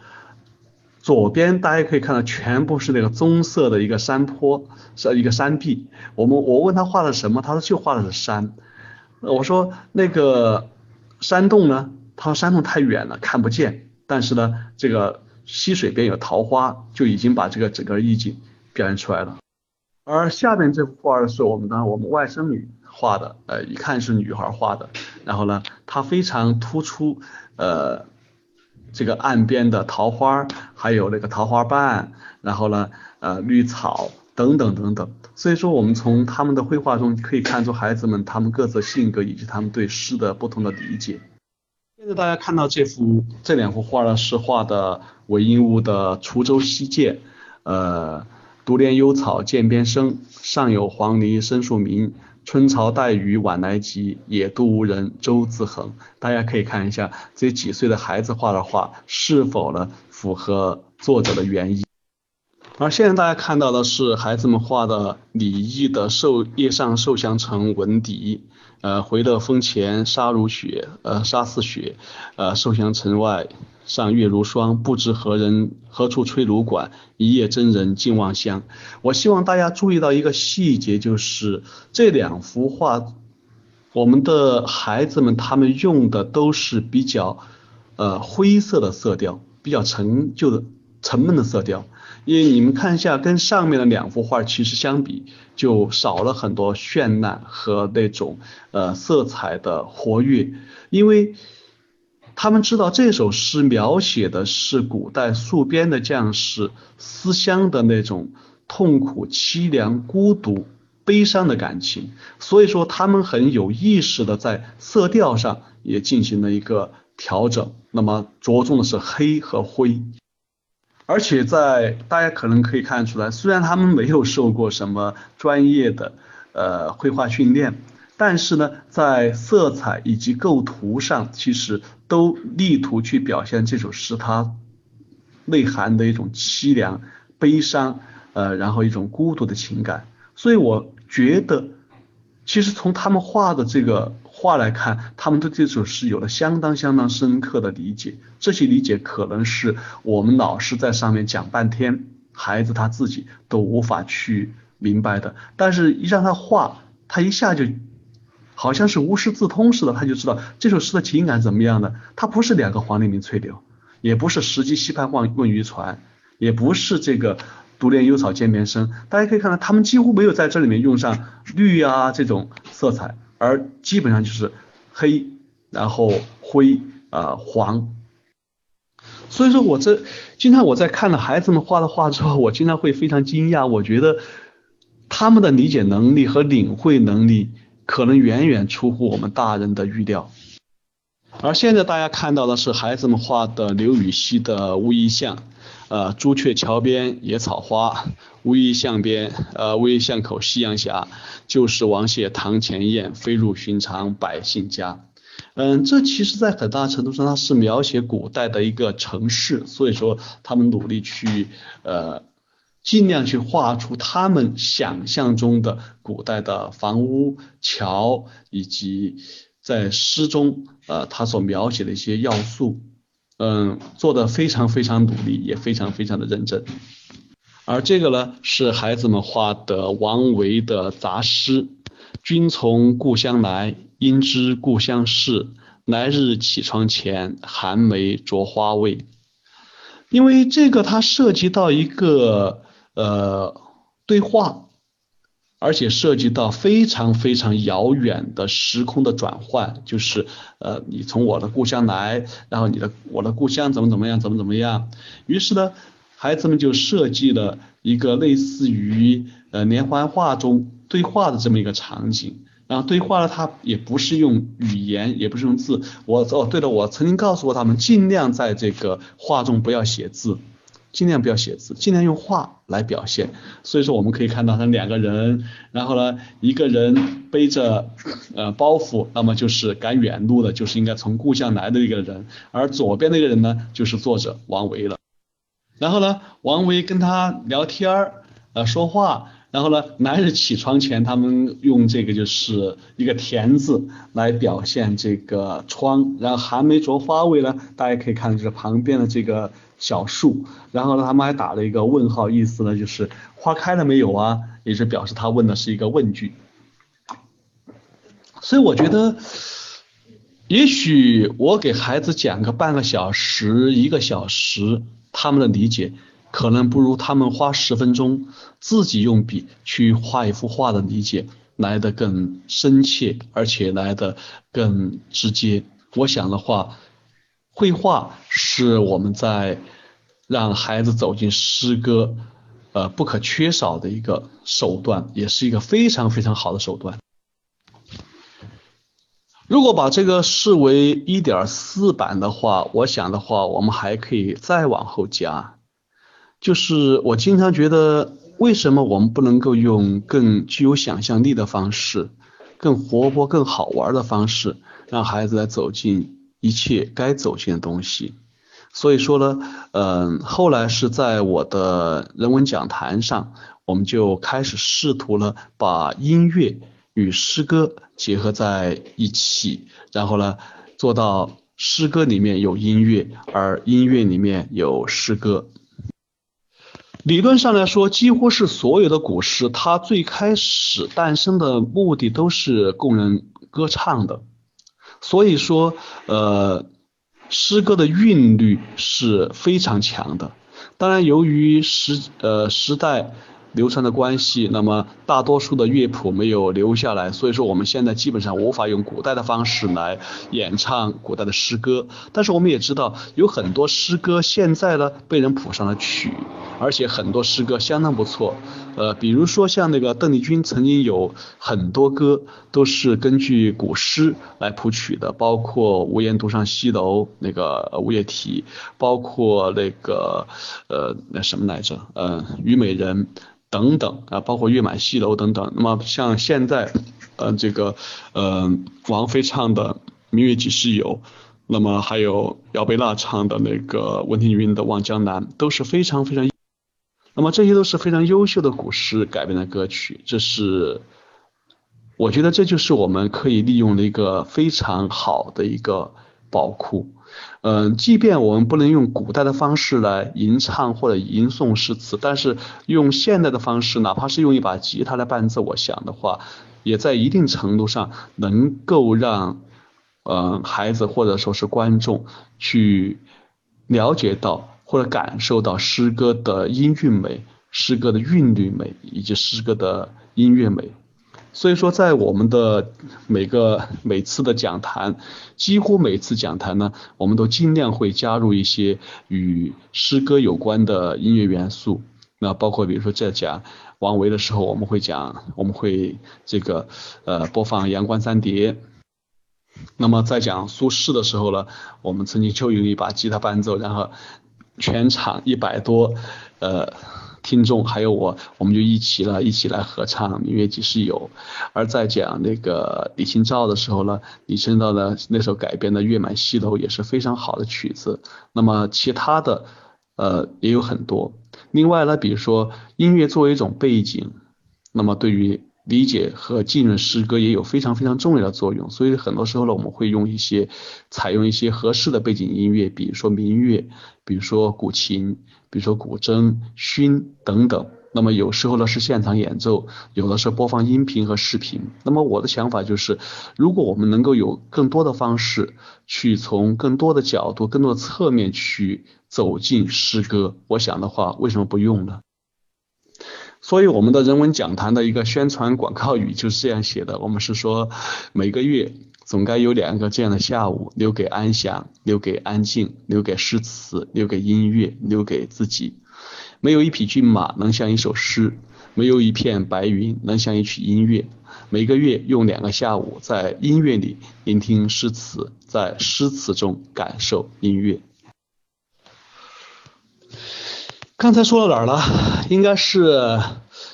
左边大家可以看到，全部是那个棕色的一个山坡，是一个山壁。我们我问他画的什么，他说就画的是山。我说那个山洞呢？他说山洞太远了，看不见。但是呢，这个溪水边有桃花，就已经把这个整个意境表现出来了。而下面这幅画是我们的我们外甥女画的，呃，一看是女孩画的。然后呢，她非常突出，呃，这个岸边的桃花，还有那个桃花瓣，然后呢，呃，绿草。等等等等，所以说我们从他们的绘画中可以看出孩子们他们各自性格以及他们对诗的不同的理解。现在大家看到这幅这两幅画呢，是画的韦应物的《滁州西涧》，呃，独怜幽草涧边生，上有黄鹂深树鸣，春潮带雨晚来急，野渡无人舟自横。大家可以看一下这几岁的孩子画的画是否呢符合作者的原意。而现在大家看到的是孩子们画的李益的受叶上受降城闻笛，呃回乐峰前沙如雪，呃沙似雪，呃受降城外上月如霜，不知何人何处吹芦管，一夜真人尽望乡。我希望大家注意到一个细节，就是这两幅画，我们的孩子们他们用的都是比较呃灰色的色调，比较陈旧的沉闷的色调。因为你们看一下，跟上面的两幅画其实相比，就少了很多绚烂和那种呃色彩的活跃。因为他们知道这首诗描写的是古代戍边的将士思乡的那种痛苦、凄凉、孤独、悲伤的感情，所以说他们很有意识的在色调上也进行了一个调整。那么着重的是黑和灰。而且在大家可能可以看出来，虽然他们没有受过什么专业的呃绘画训练，但是呢，在色彩以及构图上，其实都力图去表现这首诗它内涵的一种凄凉、悲伤，呃，然后一种孤独的情感。所以我觉得，其实从他们画的这个。画来看，他们对这首诗有了相当相当深刻的理解。这些理解可能是我们老师在上面讲半天，孩子他自己都无法去明白的。但是，一让他画，他一下就好像是无师自通似的，他就知道这首诗的情感怎么样的。他不是两个黄鹂鸣翠柳，也不是石矶溪畔望问渔船，也不是这个独怜幽草溅绵声。大家可以看到，他们几乎没有在这里面用上绿啊这种色彩。而基本上就是黑，然后灰啊黄，所以说我这经常我在看了孩子们画的画之后，我经常会非常惊讶，我觉得他们的理解能力和领会能力可能远远出乎我们大人的预料。而现在大家看到的是孩子们画的刘禹锡的乌衣巷。呃，朱雀桥边野草花，乌衣巷边，呃，乌衣巷口夕阳斜，旧时王谢堂前燕，飞入寻常百姓家。嗯，这其实在很大程度上，它是描写古代的一个城市，所以说他们努力去呃，尽量去画出他们想象中的古代的房屋、桥，以及在诗中呃他所描写的一些要素。嗯，做的非常非常努力，也非常非常的认真。而这个呢，是孩子们画的王维的杂诗：君从故乡来，应知故乡事。来日绮窗前，寒梅著花未？因为这个它涉及到一个呃对话。而且涉及到非常非常遥远的时空的转换，就是呃，你从我的故乡来，然后你的我的故乡怎么怎么样，怎么怎么样。于是呢，孩子们就设计了一个类似于呃连环画中对话的这么一个场景。然后对话呢，它也不是用语言，也不是用字。我哦，对了，我曾经告诉过他们，尽量在这个画中不要写字。尽量不要写字，尽量用画来表现。所以说我们可以看到，他两个人，然后呢，一个人背着呃包袱，那么就是赶远路的，就是应该从故乡来的一个人。而左边那个人呢，就是作者王维了。然后呢，王维跟他聊天儿，呃说话。然后呢，来日起床前，他们用这个就是一个田字来表现这个窗。然后寒梅着花未呢，大家可以看就是旁边的这个。小树，然后呢，他们还打了一个问号，意思呢就是花开了没有啊？也是表示他问的是一个问句。所以我觉得，也许我给孩子讲个半个小时、一个小时，他们的理解可能不如他们花十分钟自己用笔去画一幅画的理解来的更深切，而且来的更直接。我想的话。绘画是我们在让孩子走进诗歌，呃，不可缺少的一个手段，也是一个非常非常好的手段。如果把这个视为一点四版的话，我想的话，我们还可以再往后加。就是我经常觉得，为什么我们不能够用更具有想象力的方式更活泼、更好玩的方式，让孩子来走进一切该走进的东西。所以说呢，嗯，后来是在我的人文讲坛上，我们就开始试图了把音乐与诗歌结合在一起，然后呢，做到诗歌里面有音乐，而音乐里面有诗歌。理论上来说，几乎是所有的古诗，它最开始诞生的目的都是供人歌唱的。所以说，呃，诗歌的韵律是非常强的。当然，由于时呃时代。流传的关系，那么大多数的乐谱没有留下来，所以说我们现在基本上无法用古代的方式来演唱古代的诗歌。但是我们也知道，有很多诗歌现在呢被人谱上了曲，而且很多诗歌相当不错。呃，比如说像那个邓丽君曾经有很多歌都是根据古诗来谱曲的，包括《无言独上西楼》那个五月啼，包括那个呃那什么来着，呃《虞美人》。等等啊，包括月满西楼等等。那么像现在，呃，这个呃，王菲唱的《明月几时有》，那么还有姚贝娜唱的那个文庭云的《望江南》，都是非常非常。那么这些都是非常优秀的古诗改编的歌曲，这是我觉得这就是我们可以利用的一个非常好的一个宝库。嗯，即便我们不能用古代的方式来吟唱或者吟诵诗词，但是用现代的方式，哪怕是用一把吉他来伴奏，我想的话，也在一定程度上能够让嗯孩子或者说是观众去了解到或者感受到诗歌的音韵美、诗歌的韵律美以及诗歌的音乐美。所以说，在我们的每个每次的讲坛，几乎每次讲坛呢，我们都尽量会加入一些与诗歌有关的音乐元素。那包括比如说在讲王维的时候，我们会讲，我们会这个呃播放《阳关三叠》。那么在讲苏轼的时候呢，我们曾经就用一把吉他伴奏，然后全场一百多呃。听众还有我，我们就一起了，一起来合唱《明月几时有》。而在讲那个李清照的时候呢，李清照的那首改编的《月满西楼》也是非常好的曲子。那么其他的呃也有很多。另外呢，比如说音乐作为一种背景，那么对于理解和浸润诗歌也有非常非常重要的作用。所以很多时候呢，我们会用一些采用一些合适的背景音乐，比如说民乐，比如说古琴。比如说古筝、埙等等，那么有时候呢是现场演奏，有的是播放音频和视频。那么我的想法就是，如果我们能够有更多的方式去从更多的角度、更多的侧面去走进诗歌，我想的话，为什么不用呢？所以我们的人文讲坛的一个宣传广告语就是这样写的：我们是说每个月。总该有两个这样的下午，留给安详，留给安静，留给诗词，留给音乐，留给自己。没有一匹骏马能像一首诗，没有一片白云能像一曲音乐。每个月用两个下午，在音乐里聆听诗词，在诗词中感受音乐。刚才说到哪儿了？应该是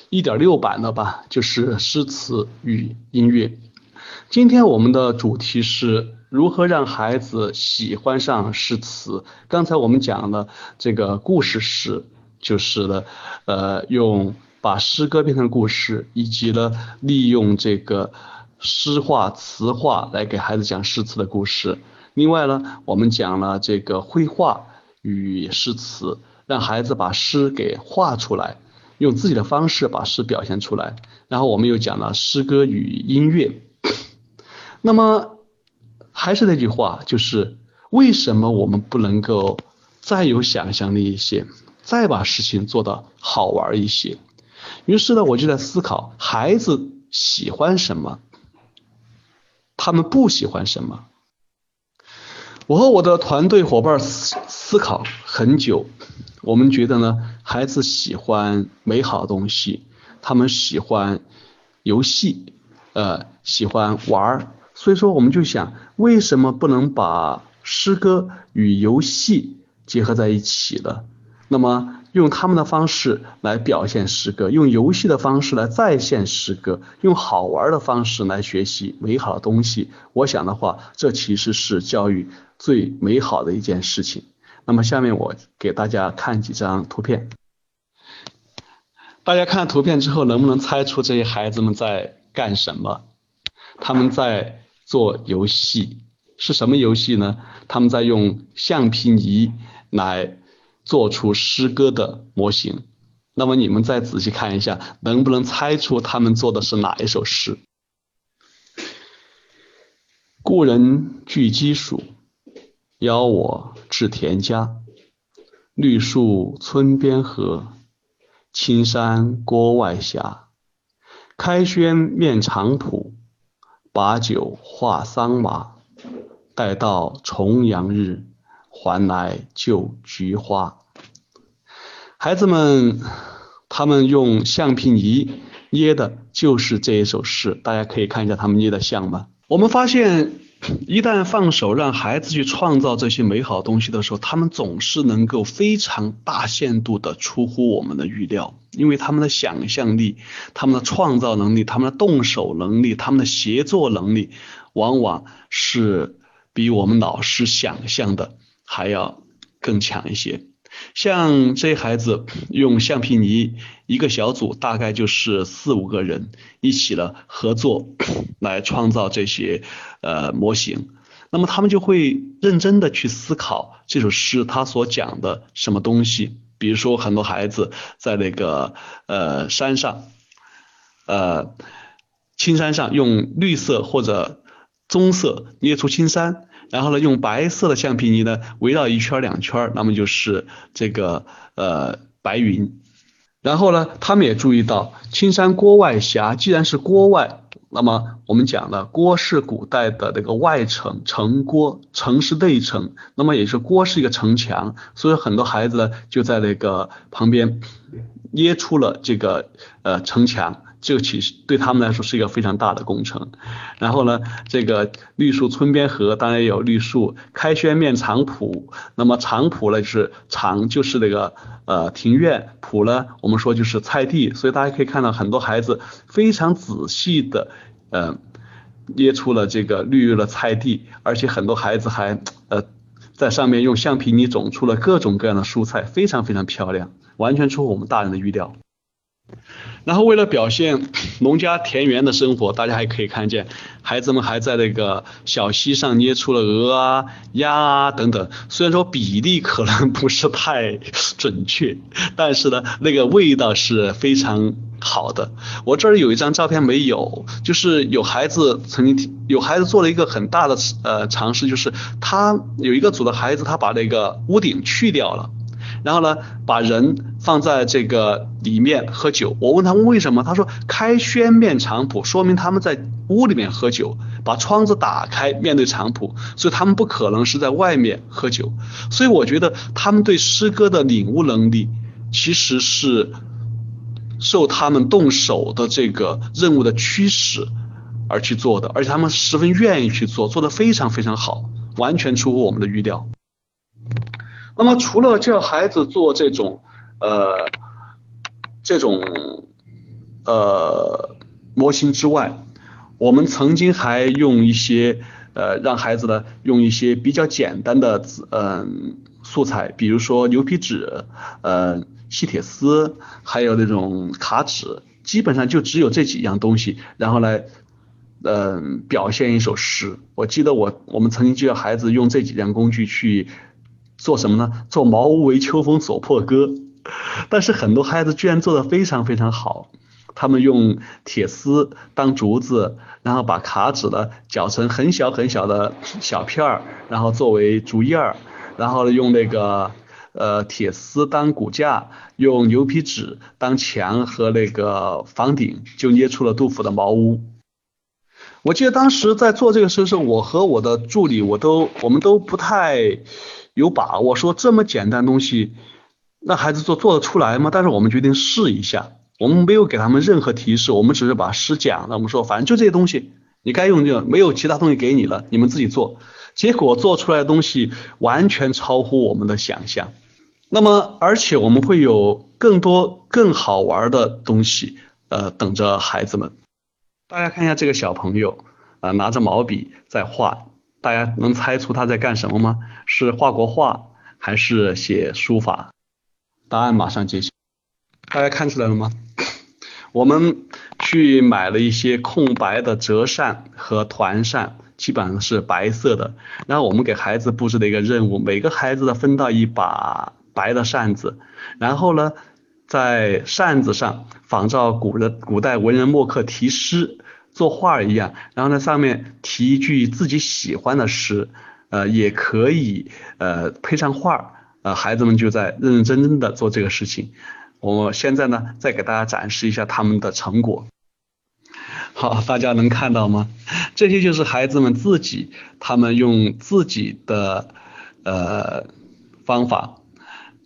一点六版的吧，就是诗词与音乐。今天我们的主题是如何让孩子喜欢上诗词。刚才我们讲了这个故事诗，就是呢，呃，用把诗歌变成故事，以及呢，利用这个诗画、词画来给孩子讲诗词的故事。另外呢，我们讲了这个绘画与诗词，让孩子把诗给画出来，用自己的方式把诗表现出来。然后我们又讲了诗歌与音乐。那么还是那句话，就是为什么我们不能够再有想象力一些，再把事情做得好玩一些？于是呢，我就在思考，孩子喜欢什么，他们不喜欢什么。我和我的团队伙伴思思考很久，我们觉得呢，孩子喜欢美好的东西，他们喜欢游戏，呃，喜欢玩儿。所以说，我们就想，为什么不能把诗歌与游戏结合在一起呢？那么，用他们的方式来表现诗歌，用游戏的方式来再现诗歌，用好玩的方式来学习美好的东西。我想的话，这其实是教育最美好的一件事情。那么下面我给大家看几张图片，大家看图片之后，能不能猜出这些孩子们在干什么？他们在做游戏，是什么游戏呢？他们在用橡皮泥来做出诗歌的模型。那么你们再仔细看一下，能不能猜出他们做的是哪一首诗？故人具鸡黍。邀我至田家，绿树村边合，青山郭外斜。开轩面场圃，把酒话桑麻。待到重阳日，还来就菊花。孩子们，他们用橡皮泥捏的就是这一首诗，大家可以看一下他们捏的像吗？我们发现。一旦放手让孩子去创造这些美好东西的时候，他们总是能够非常大限度的出乎我们的预料，因为他们的想象力、他们的创造能力、他们的动手能力、他们的协作能力，往往是比我们老师想象的还要更强一些。像这些孩子用橡皮泥，一个小组大概就是四五个人一起了合作来创造这些呃模型，那么他们就会认真的去思考这首诗他所讲的什么东西。比如说很多孩子在那个呃山上，呃青山上用绿色或者棕色捏出青山。然后呢，用白色的橡皮泥呢围绕一圈两圈，那么就是这个呃白云。然后呢，他们也注意到青山郭外斜，既然是郭外，那么我们讲了郭是古代的那个外城，城郭，城是内城，那么也是郭是一个城墙，所以很多孩子呢就在那个旁边捏出了这个呃城墙。这个其实对他们来说是一个非常大的工程。然后呢，这个绿树村边合，当然也有绿树。开轩面场圃，那么场圃呢就是场就是那个呃庭院，圃呢我们说就是菜地。所以大家可以看到很多孩子非常仔细的呃捏出了这个绿绿的菜地，而且很多孩子还呃在上面用橡皮泥种出了各种各样的蔬菜，非常非常漂亮，完全出乎我们大人的预料。然后为了表现农家田园的生活，大家还可以看见孩子们还在那个小溪上捏出了鹅啊、鸭啊等等。虽然说比例可能不是太准确，但是呢，那个味道是非常好的。我这儿有一张照片没有，就是有孩子曾经有孩子做了一个很大的呃尝试，就是他有一个组的孩子，他把那个屋顶去掉了。然后呢，把人放在这个里面喝酒。我问他们为什么，他说开轩面场圃，说明他们在屋里面喝酒，把窗子打开面对场圃，所以他们不可能是在外面喝酒。所以我觉得他们对诗歌的领悟能力，其实是受他们动手的这个任务的驱使而去做的，而且他们十分愿意去做，做得非常非常好，完全出乎我们的预料。那么除了教孩子做这种呃这种呃模型之外，我们曾经还用一些呃让孩子呢用一些比较简单的嗯素材，比如说牛皮纸、呃细铁丝，还有那种卡纸，基本上就只有这几样东西，然后来嗯表现一首诗。我记得我我们曾经教孩子用这几样工具去。做什么呢？做茅屋为秋风所破歌，但是很多孩子居然做的非常非常好。他们用铁丝当竹子，然后把卡纸呢绞成很小很小的小片儿，然后作为竹叶儿，然后用那个呃铁丝当骨架，用牛皮纸当墙和那个房顶，就捏出了杜甫的茅屋。我记得当时在做这个时候，我和我的助理，我都我们都不太。有把握说这么简单东西，那孩子做做得出来吗？但是我们决定试一下，我们没有给他们任何提示，我们只是把诗讲了，我们说反正就这些东西，你该用就没有其他东西给你了，你们自己做。结果做出来的东西完全超乎我们的想象，那么，而且我们会有更多更好玩的东西，呃，等着孩子们。大家看一下这个小朋友，啊，拿着毛笔在画，大家能猜出他在干什么吗？是画国画还是写书法？答案马上揭晓。大家看出来了吗？我们去买了一些空白的折扇和团扇。基本上是白色的，然后我们给孩子布置的一个任务，每个孩子呢分到一把白的扇子，然后呢，在扇子上仿照古人古代文人墨客题诗作画一样，然后在上面提一句自己喜欢的诗，呃，也可以呃配上画，呃，孩子们就在认认真真的做这个事情。我现在呢，再给大家展示一下他们的成果。好，大家能看到吗？这些就是孩子们自己，他们用自己的呃方法，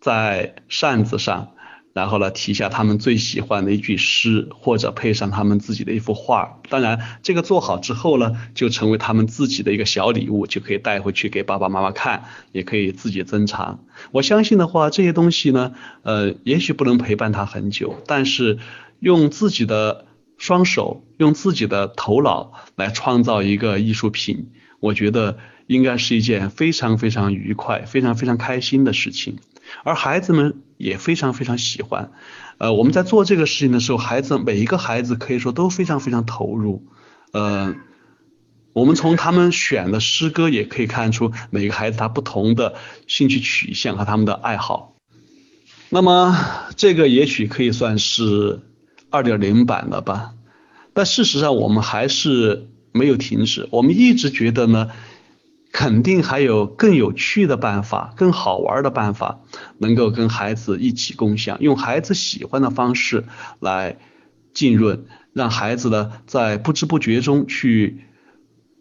在扇子上，然后呢题下他们最喜欢的一句诗，或者配上他们自己的一幅画。当然，这个做好之后呢，就成为他们自己的一个小礼物，就可以带回去给爸爸妈妈看，也可以自己珍藏。我相信的话，这些东西呢，呃，也许不能陪伴他很久，但是用自己的。双手用自己的头脑来创造一个艺术品，我觉得应该是一件非常非常愉快、非常非常开心的事情，而孩子们也非常非常喜欢。呃，我们在做这个事情的时候，孩子每一个孩子可以说都非常非常投入。呃，我们从他们选的诗歌也可以看出每个孩子他不同的兴趣取向和他们的爱好。那么这个也许可以算是。二点零版了吧？但事实上我们还是没有停止，我们一直觉得呢，肯定还有更有趣的办法、更好玩的办法，能够跟孩子一起共享，用孩子喜欢的方式来浸润，让孩子呢在不知不觉中去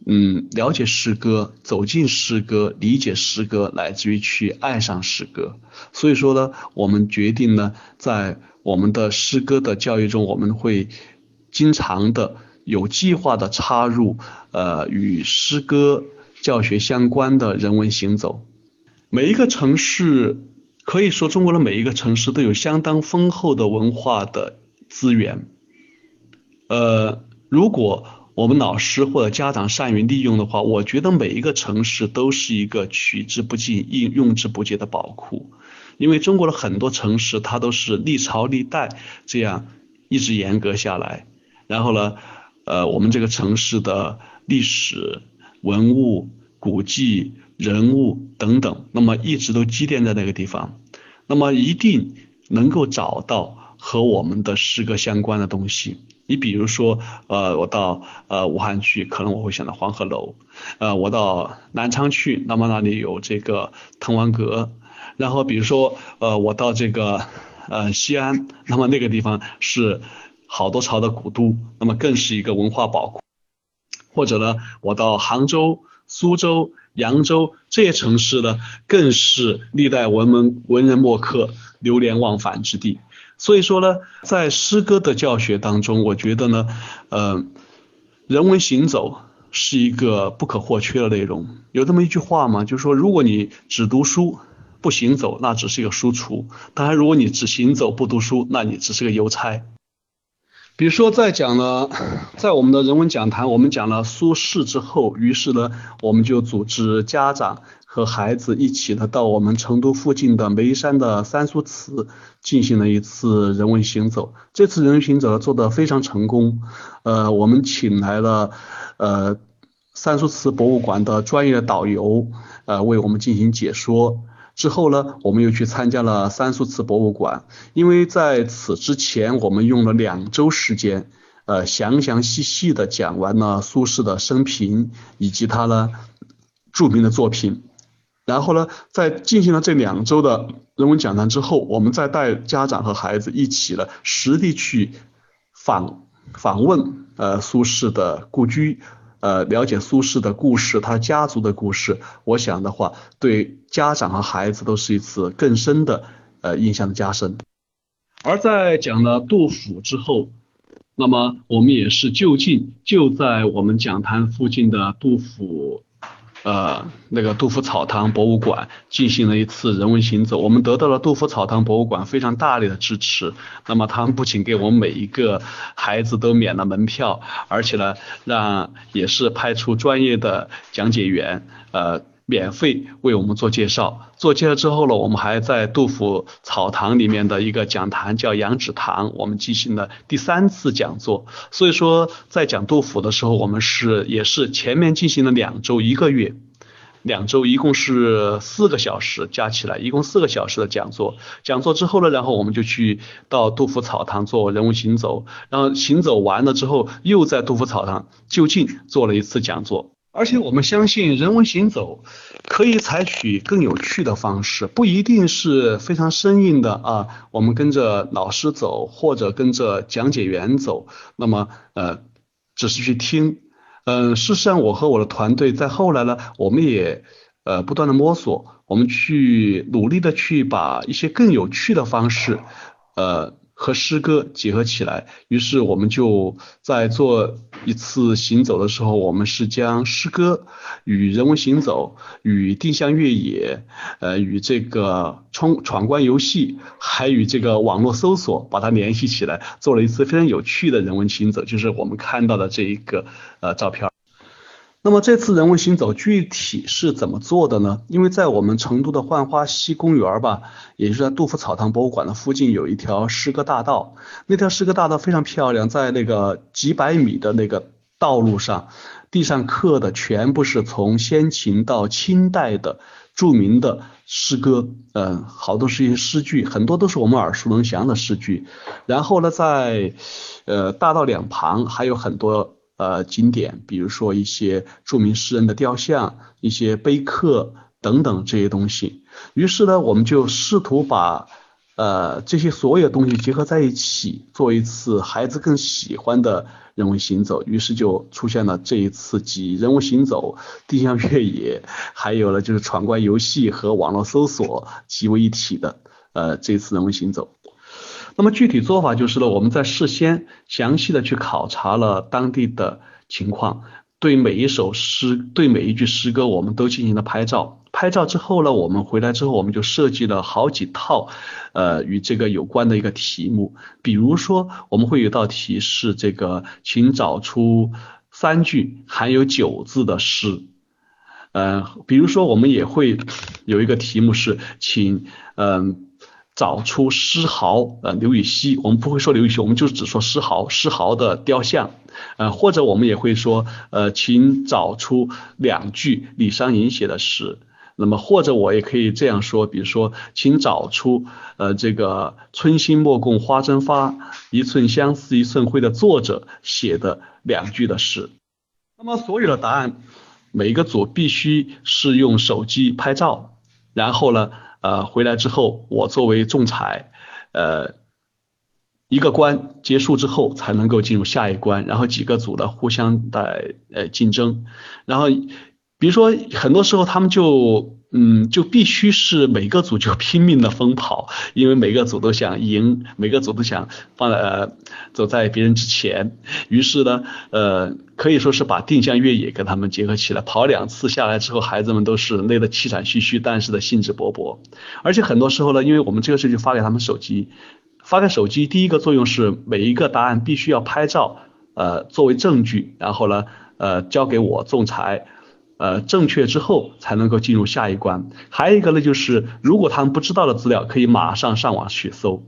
嗯了解诗歌、走进诗歌、理解诗歌，乃至于去爱上诗歌。所以说呢，我们决定呢在。我们的诗歌的教育中，我们会经常的有计划的插入呃与诗歌教学相关的人文行走。每一个城市，可以说中国的每一个城市都有相当丰厚的文化的资源。呃，如果我们老师或者家长善于利用的话，我觉得每一个城市都是一个取之不尽、用用之不竭的宝库。因为中国的很多城市，它都是历朝历代这样一直严格下来，然后呢，呃，我们这个城市的历史文物、古迹、人物等等，那么一直都积淀在那个地方，那么一定能够找到和我们的诗歌相关的东西。你比如说，呃，我到呃武汉去，可能我会想到黄鹤楼，呃，我到南昌去，那么那里有这个滕王阁。然后比如说，呃，我到这个呃西安，那么那个地方是好多朝的古都，那么更是一个文化宝库。或者呢，我到杭州、苏州、扬州这些城市呢，更是历代文人文人墨客流连忘返之地。所以说呢，在诗歌的教学当中，我觉得呢，呃，人文行走是一个不可或缺的内容。有这么一句话嘛，就是说，如果你只读书，不行走，那只是一个书橱；当然，如果你只行走不读书，那你只是个邮差。比如说，在讲了，[COUGHS] 在我们的人文讲坛，我们讲了苏轼之后，于是呢，我们就组织家长和孩子一起呢，到我们成都附近的眉山的三苏祠进行了一次人文行走。这次人文行走做得非常成功，呃，我们请来了呃三苏祠博物馆的专业导游，呃，为我们进行解说。之后呢，我们又去参加了三苏祠博物馆，因为在此之前，我们用了两周时间，呃，详详细细的讲完了苏轼的生平以及他呢著名的作品。然后呢，在进行了这两周的人文讲坛之后，我们再带家长和孩子一起呢实地去访访问呃苏轼的故居。呃，了解苏轼的故事，他家族的故事，我想的话，对家长和孩子都是一次更深的呃印象的加深。而在讲了杜甫之后，那么我们也是就近就在我们讲坛附近的杜甫呃，那个杜甫草堂博物馆进行了一次人文行走，我们得到了杜甫草堂博物馆非常大力的支持。那么他们不仅给我们每一个孩子都免了门票，而且呢，让也是派出专业的讲解员，呃。免费为我们做介绍，做介绍之后呢，我们还在杜甫草堂里面的一个讲坛叫杨子堂，我们进行了第三次讲座。所以说，在讲杜甫的时候，我们是也是前面进行了两周一个月，两周一共是四个小时，加起来一共四个小时的讲座。讲座之后呢，然后我们就去到杜甫草堂做人物行走，然后行走完了之后，又在杜甫草堂就近做了一次讲座。而且我们相信，人文行走可以采取更有趣的方式，不一定是非常生硬的啊。我们跟着老师走，或者跟着讲解员走，那么呃，只是去听。嗯，事实上，我和我的团队在后来呢，我们也呃不断的摸索，我们去努力的去把一些更有趣的方式，呃。和诗歌结合起来，于是我们就在做一次行走的时候，我们是将诗歌与人文行走、与定向越野、呃与这个冲闯关游戏，还与这个网络搜索把它联系起来，做了一次非常有趣的人文行走，就是我们看到的这一个呃照片。那么这次人文行走具体是怎么做的呢？因为在我们成都的浣花溪公园吧，也就是在杜甫草堂博物馆的附近，有一条诗歌大道。那条诗歌大道非常漂亮，在那个几百米的那个道路上，地上刻的全部是从先秦到清代的著名的诗歌，嗯，好多是一些诗句，很多都是我们耳熟能详的诗句。然后呢，在呃大道两旁还有很多。呃，景点，比如说一些著名诗人的雕像、一些碑刻等等这些东西。于是呢，我们就试图把呃这些所有东西结合在一起，做一次孩子更喜欢的人文行走。于是就出现了这一次集人文行走、定向越野，还有了就是闯关游戏和网络搜索集为一体的呃这次人文行走。那么具体做法就是呢，我们在事先详细的去考察了当地的情况，对每一首诗、对每一句诗歌，我们都进行了拍照。拍照之后呢，我们回来之后，我们就设计了好几套，呃，与这个有关的一个题目。比如说，我们会有道题是这个，请找出三句含有“九”字的诗。嗯，比如说，我们也会有一个题目是，请嗯。找出诗豪，呃，刘禹锡，我们不会说刘禹锡，我们就只说诗豪，诗豪的雕像，呃，或者我们也会说，呃，请找出两句李商隐写的诗，那么或者我也可以这样说，比如说，请找出，呃，这个春心莫共花争发，一寸相思一寸灰的作者写的两句的诗。那么所有的答案，每一个组必须是用手机拍照，然后呢？呃，回来之后，我作为仲裁，呃，一个关结束之后才能够进入下一关，然后几个组的互相的呃竞争，然后比如说很多时候他们就。嗯，就必须是每个组就拼命的疯跑，因为每个组都想赢，每个组都想放呃走在别人之前。于是呢，呃，可以说是把定向越野跟他们结合起来，跑两次下来之后，孩子们都是累得气喘吁吁，但是的兴致勃勃。而且很多时候呢，因为我们这个事情发给他们手机，发给手机第一个作用是每一个答案必须要拍照，呃，作为证据，然后呢，呃，交给我仲裁。呃，正确之后才能够进入下一关。还有一个呢，就是如果他们不知道的资料，可以马上上网去搜。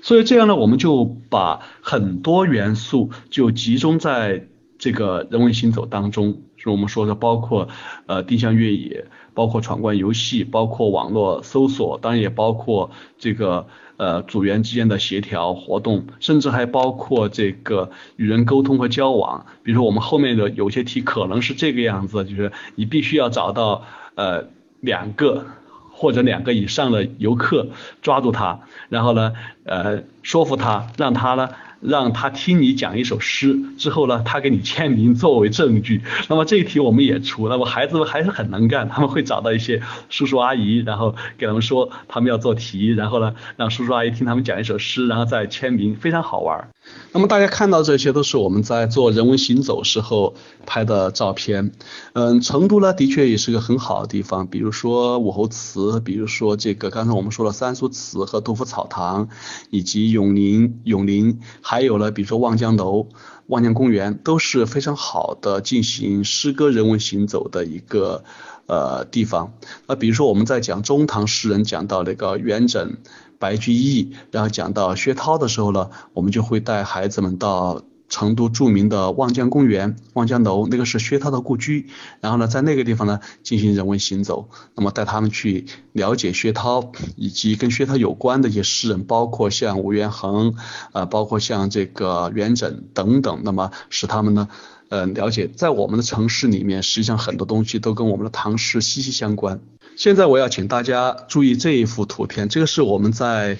所以这样呢，我们就把很多元素就集中在这个人文行走当中，是我们说的包括呃定向越野，包括闯关游戏，包括网络搜索，当然也包括这个。呃，组员之间的协调活动，甚至还包括这个与人沟通和交往。比如说，我们后面的有些题可能是这个样子，就是你必须要找到呃两个或者两个以上的游客，抓住他，然后呢，呃，说服他，让他呢，让他听你讲一首诗之后呢，他给你签名作为证据。那么这一题我们也出，那么孩子们还是很能干，他们会找到一些叔叔阿姨，然后给他们说他们要做题，然后呢让叔叔阿姨听他们讲一首诗，然后再签名，非常好玩。那么大家看到这些都是我们在做人文行走时候拍的照片。嗯，成都呢的确也是个很好的地方，比如说武侯祠，比如说这个刚才我们说了三苏祠和杜甫草堂，以及永宁永陵。还有呢，比如说望江楼、望江公园，都是非常好的进行诗歌人文行走的一个呃地方。那比如说我们在讲中唐诗人，讲到那个元稹、白居易，然后讲到薛涛的时候呢，我们就会带孩子们到。成都著名的望江公园、望江楼，那个是薛涛的故居。然后呢，在那个地方呢进行人文行走，那么带他们去了解薛涛以及跟薛涛有关的一些诗人，包括像吴元衡，呃，包括像这个元稹等等，那么使他们呢，呃，了解在我们的城市里面，实际上很多东西都跟我们的唐诗息息相关。现在我要请大家注意这一幅图片，这个是我们在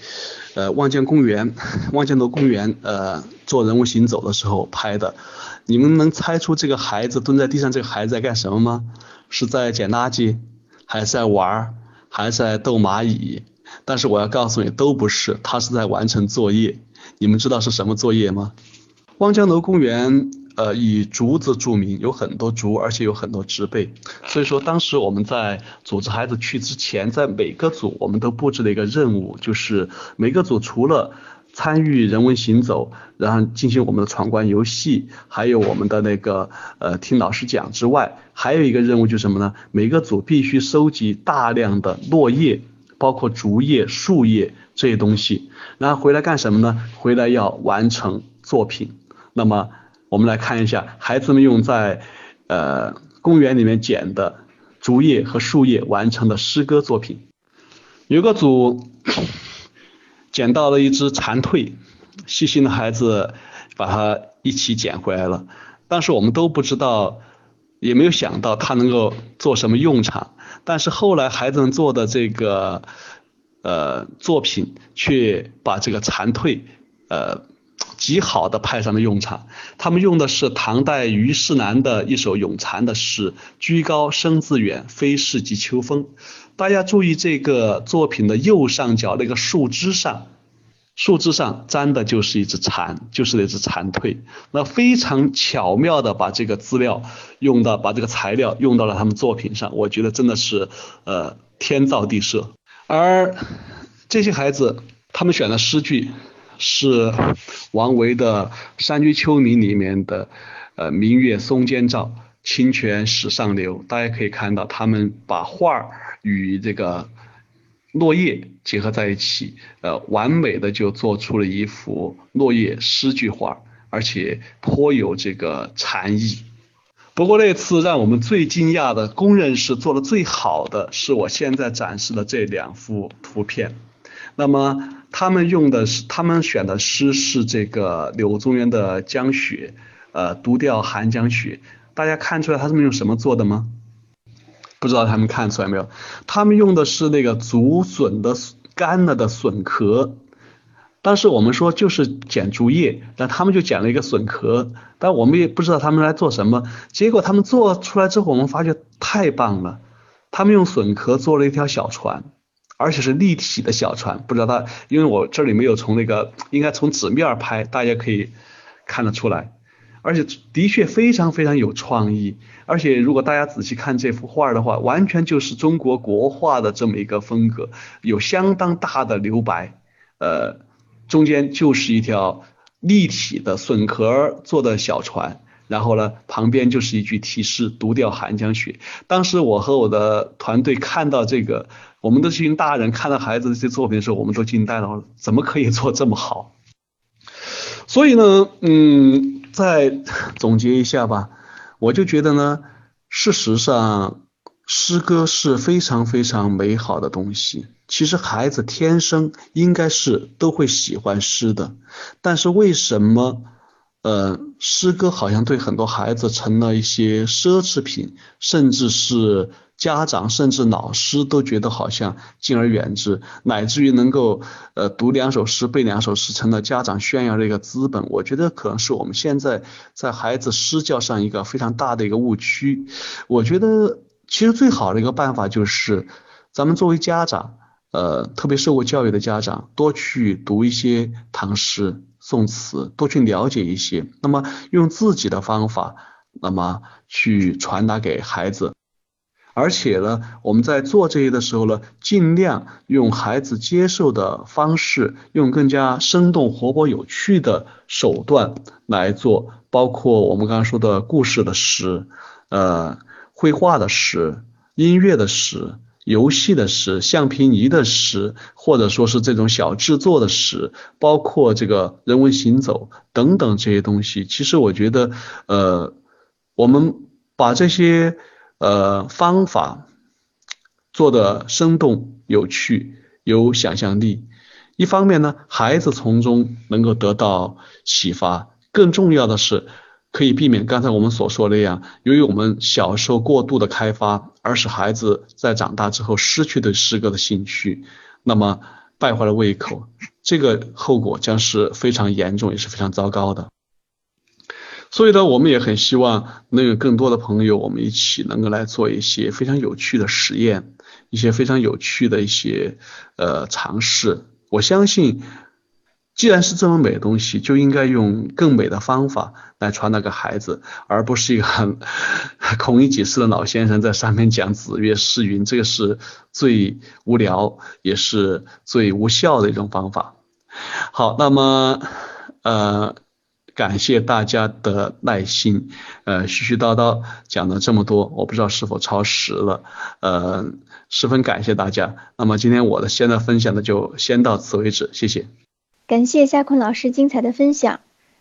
呃望江公园、[LAUGHS] 望江楼公园呃做人物行走的时候拍的。你们能猜出这个孩子蹲在地上，这个孩子在干什么吗？是在捡垃圾，还是在玩，还是在逗蚂蚁？但是我要告诉你，都不是，他是在完成作业。你们知道是什么作业吗？望江楼公园。呃，以竹子著名，有很多竹，而且有很多植被。所以说，当时我们在组织孩子去之前，在每个组我们都布置了一个任务，就是每个组除了参与人文行走，然后进行我们的闯关游戏，还有我们的那个呃听老师讲之外，还有一个任务就是什么呢？每个组必须收集大量的落叶，包括竹叶、树叶这些东西，然后回来干什么呢？回来要完成作品。那么。我们来看一下孩子们用在呃公园里面捡的竹叶和树叶完成的诗歌作品。有个组捡到了一只蝉蜕，细心的孩子把它一起捡回来了。但是我们都不知道，也没有想到它能够做什么用场。但是后来孩子们做的这个呃作品，却把这个蝉蜕呃。极好的派上了用场，他们用的是唐代虞世南的一首咏蝉的诗：“居高声自远，非是藉秋风。”大家注意这个作品的右上角那个树枝上，树枝上粘的就是一只蝉，就是那只蝉蜕。那非常巧妙的把这个资料用到，把这个材料用到了他们作品上，我觉得真的是呃天造地设。而这些孩子，他们选的诗句。是王维的《山居秋暝》里面的呃“明月松间照，清泉石上流”。大家可以看到，他们把画儿与这个落叶结合在一起，呃，完美的就做出了一幅落叶诗句画，而且颇有这个禅意。不过那次让我们最惊讶的，公认是做的最好的，是我现在展示的这两幅图片。那么。他们用的是，他们选的诗是这个柳宗元的《江雪》，呃，独钓寒江雪。大家看出来他们用什么做的吗？不知道他们看出来没有？他们用的是那个竹笋的干了的笋壳。当时我们说就是捡竹叶，但他们就捡了一个笋壳，但我们也不知道他们来做什么。结果他们做出来之后，我们发觉太棒了。他们用笋壳做了一条小船。而且是立体的小船，不知道它，因为我这里没有从那个，应该从纸面拍，大家可以看得出来。而且的确非常非常有创意。而且如果大家仔细看这幅画的话，完全就是中国国画的这么一个风格，有相当大的留白，呃，中间就是一条立体的笋壳做的小船，然后呢，旁边就是一句提示：“独钓寒江雪。”当时我和我的团队看到这个。我们的这群大人看到孩子这些作品的时候，我们都惊呆了，怎么可以做这么好？所以呢，嗯，再总结一下吧，我就觉得呢，事实上，诗歌是非常非常美好的东西。其实孩子天生应该是都会喜欢诗的，但是为什么，呃，诗歌好像对很多孩子成了一些奢侈品，甚至是。家长甚至老师都觉得好像敬而远之，乃至于能够呃读两首诗背两首诗成了家长炫耀的一个资本。我觉得可能是我们现在在孩子施教上一个非常大的一个误区。我觉得其实最好的一个办法就是咱们作为家长，呃，特别受过教育的家长，多去读一些唐诗宋词，多去了解一些，那么用自己的方法，那么去传达给孩子。而且呢，我们在做这些的时候呢，尽量用孩子接受的方式，用更加生动活泼有趣的手段来做，包括我们刚刚说的故事的诗，呃，绘画的诗，音乐的诗，游戏的诗，橡皮泥的诗，或者说是这种小制作的诗，包括这个人文行走等等这些东西。其实我觉得，呃，我们把这些。呃，方法做的生动有趣，有想象力。一方面呢，孩子从中能够得到启发。更重要的是，可以避免刚才我们所说那样，由于我们小时候过度的开发，而使孩子在长大之后失去对诗歌的兴趣，那么败坏了胃口，这个后果将是非常严重，也是非常糟糕的。所以呢，我们也很希望能有更多的朋友，我们一起能够来做一些非常有趣的实验，一些非常有趣的一些呃尝试。我相信，既然是这么美的东西，就应该用更美的方法来传达给孩子，而不是一个孔乙己式的老先生在上面讲子曰诗云，这个是最无聊也是最无效的一种方法。好，那么呃。感谢大家的耐心，呃，絮絮叨叨讲了这么多，我不知道是否超时了，呃，十分感谢大家。那么今天我的现在分享的就先到此为止，谢谢。感谢夏坤老师精彩的分享。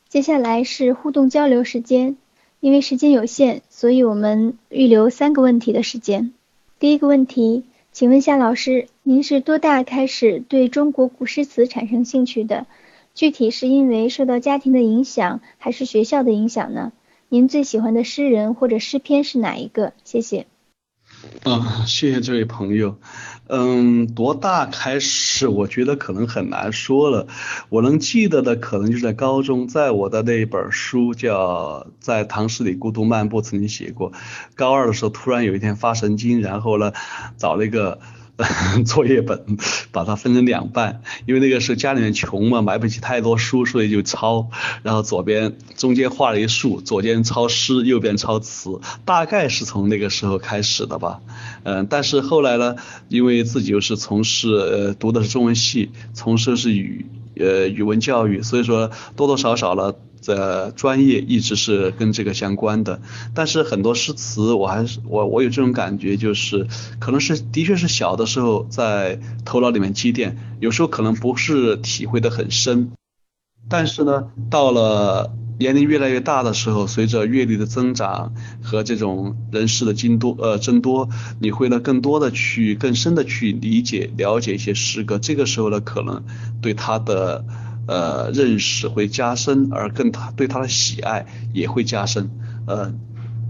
接下来是互动交流时间，因为时间有限，所以我们预留三个问题的时间。第一个问题，请问夏老师，您是多大开始对中国古诗词产生兴趣的？具体是因为受到家庭的影响，还是学校的影响呢？您最喜欢的诗人或者诗篇是哪一个？谢谢。啊，谢谢这位朋友。嗯，多大开始？我觉得可能很难说了。我能记得的，可能就在高中，在我的那一本书叫《在唐诗里孤独漫步》，曾经写过。高二的时候，突然有一天发神经，然后呢，找了一个。[LAUGHS] 作业本把它分成两半，因为那个时候家里面穷嘛，买不起太多书，所以就抄。然后左边中间画了一竖，左边抄诗，右边抄词，大概是从那个时候开始的吧。嗯，但是后来呢，因为自己又是从事呃读的是中文系，从事是语呃语文教育，所以说多多少少呢。的专业一直是跟这个相关的，但是很多诗词我还是我我有这种感觉，就是可能是的确是小的时候在头脑里面积淀，有时候可能不是体会的很深，但是呢，到了年龄越来越大的时候，随着阅历的增长和这种人事的增多呃增多，你会呢更多的去更深的去理解了解一些诗歌，这个时候呢可能对他的。呃，认识会加深，而更他对他的喜爱也会加深。呃，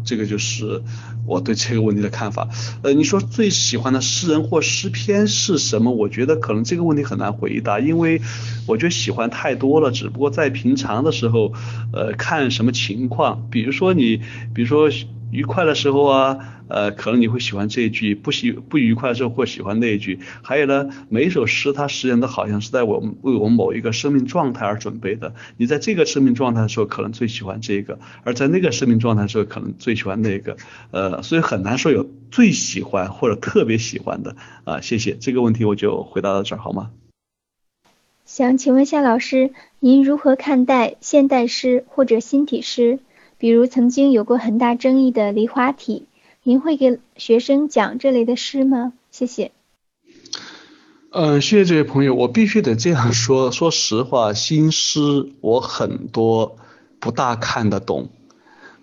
这个就是我对这个问题的看法。呃，你说最喜欢的诗人或诗篇是什么？我觉得可能这个问题很难回答，因为我觉得喜欢太多了。只不过在平常的时候，呃，看什么情况。比如说你，比如说。愉快的时候啊，呃，可能你会喜欢这一句；不喜不愉快的时候会喜欢那一句。还有呢，每一首诗它实际上都好像是在我们为我们某一个生命状态而准备的。你在这个生命状态的时候，可能最喜欢这个；而在那个生命状态的时候，可能最喜欢那个。呃，所以很难说有最喜欢或者特别喜欢的啊。谢谢这个问题，我就回答到这儿好吗？想请问夏老师，您如何看待现代诗或者新体诗？比如曾经有过很大争议的梨花体，您会给学生讲这类的诗吗？谢谢。嗯，谢谢这位朋友，我必须得这样说，说实话，新诗我很多不大看得懂。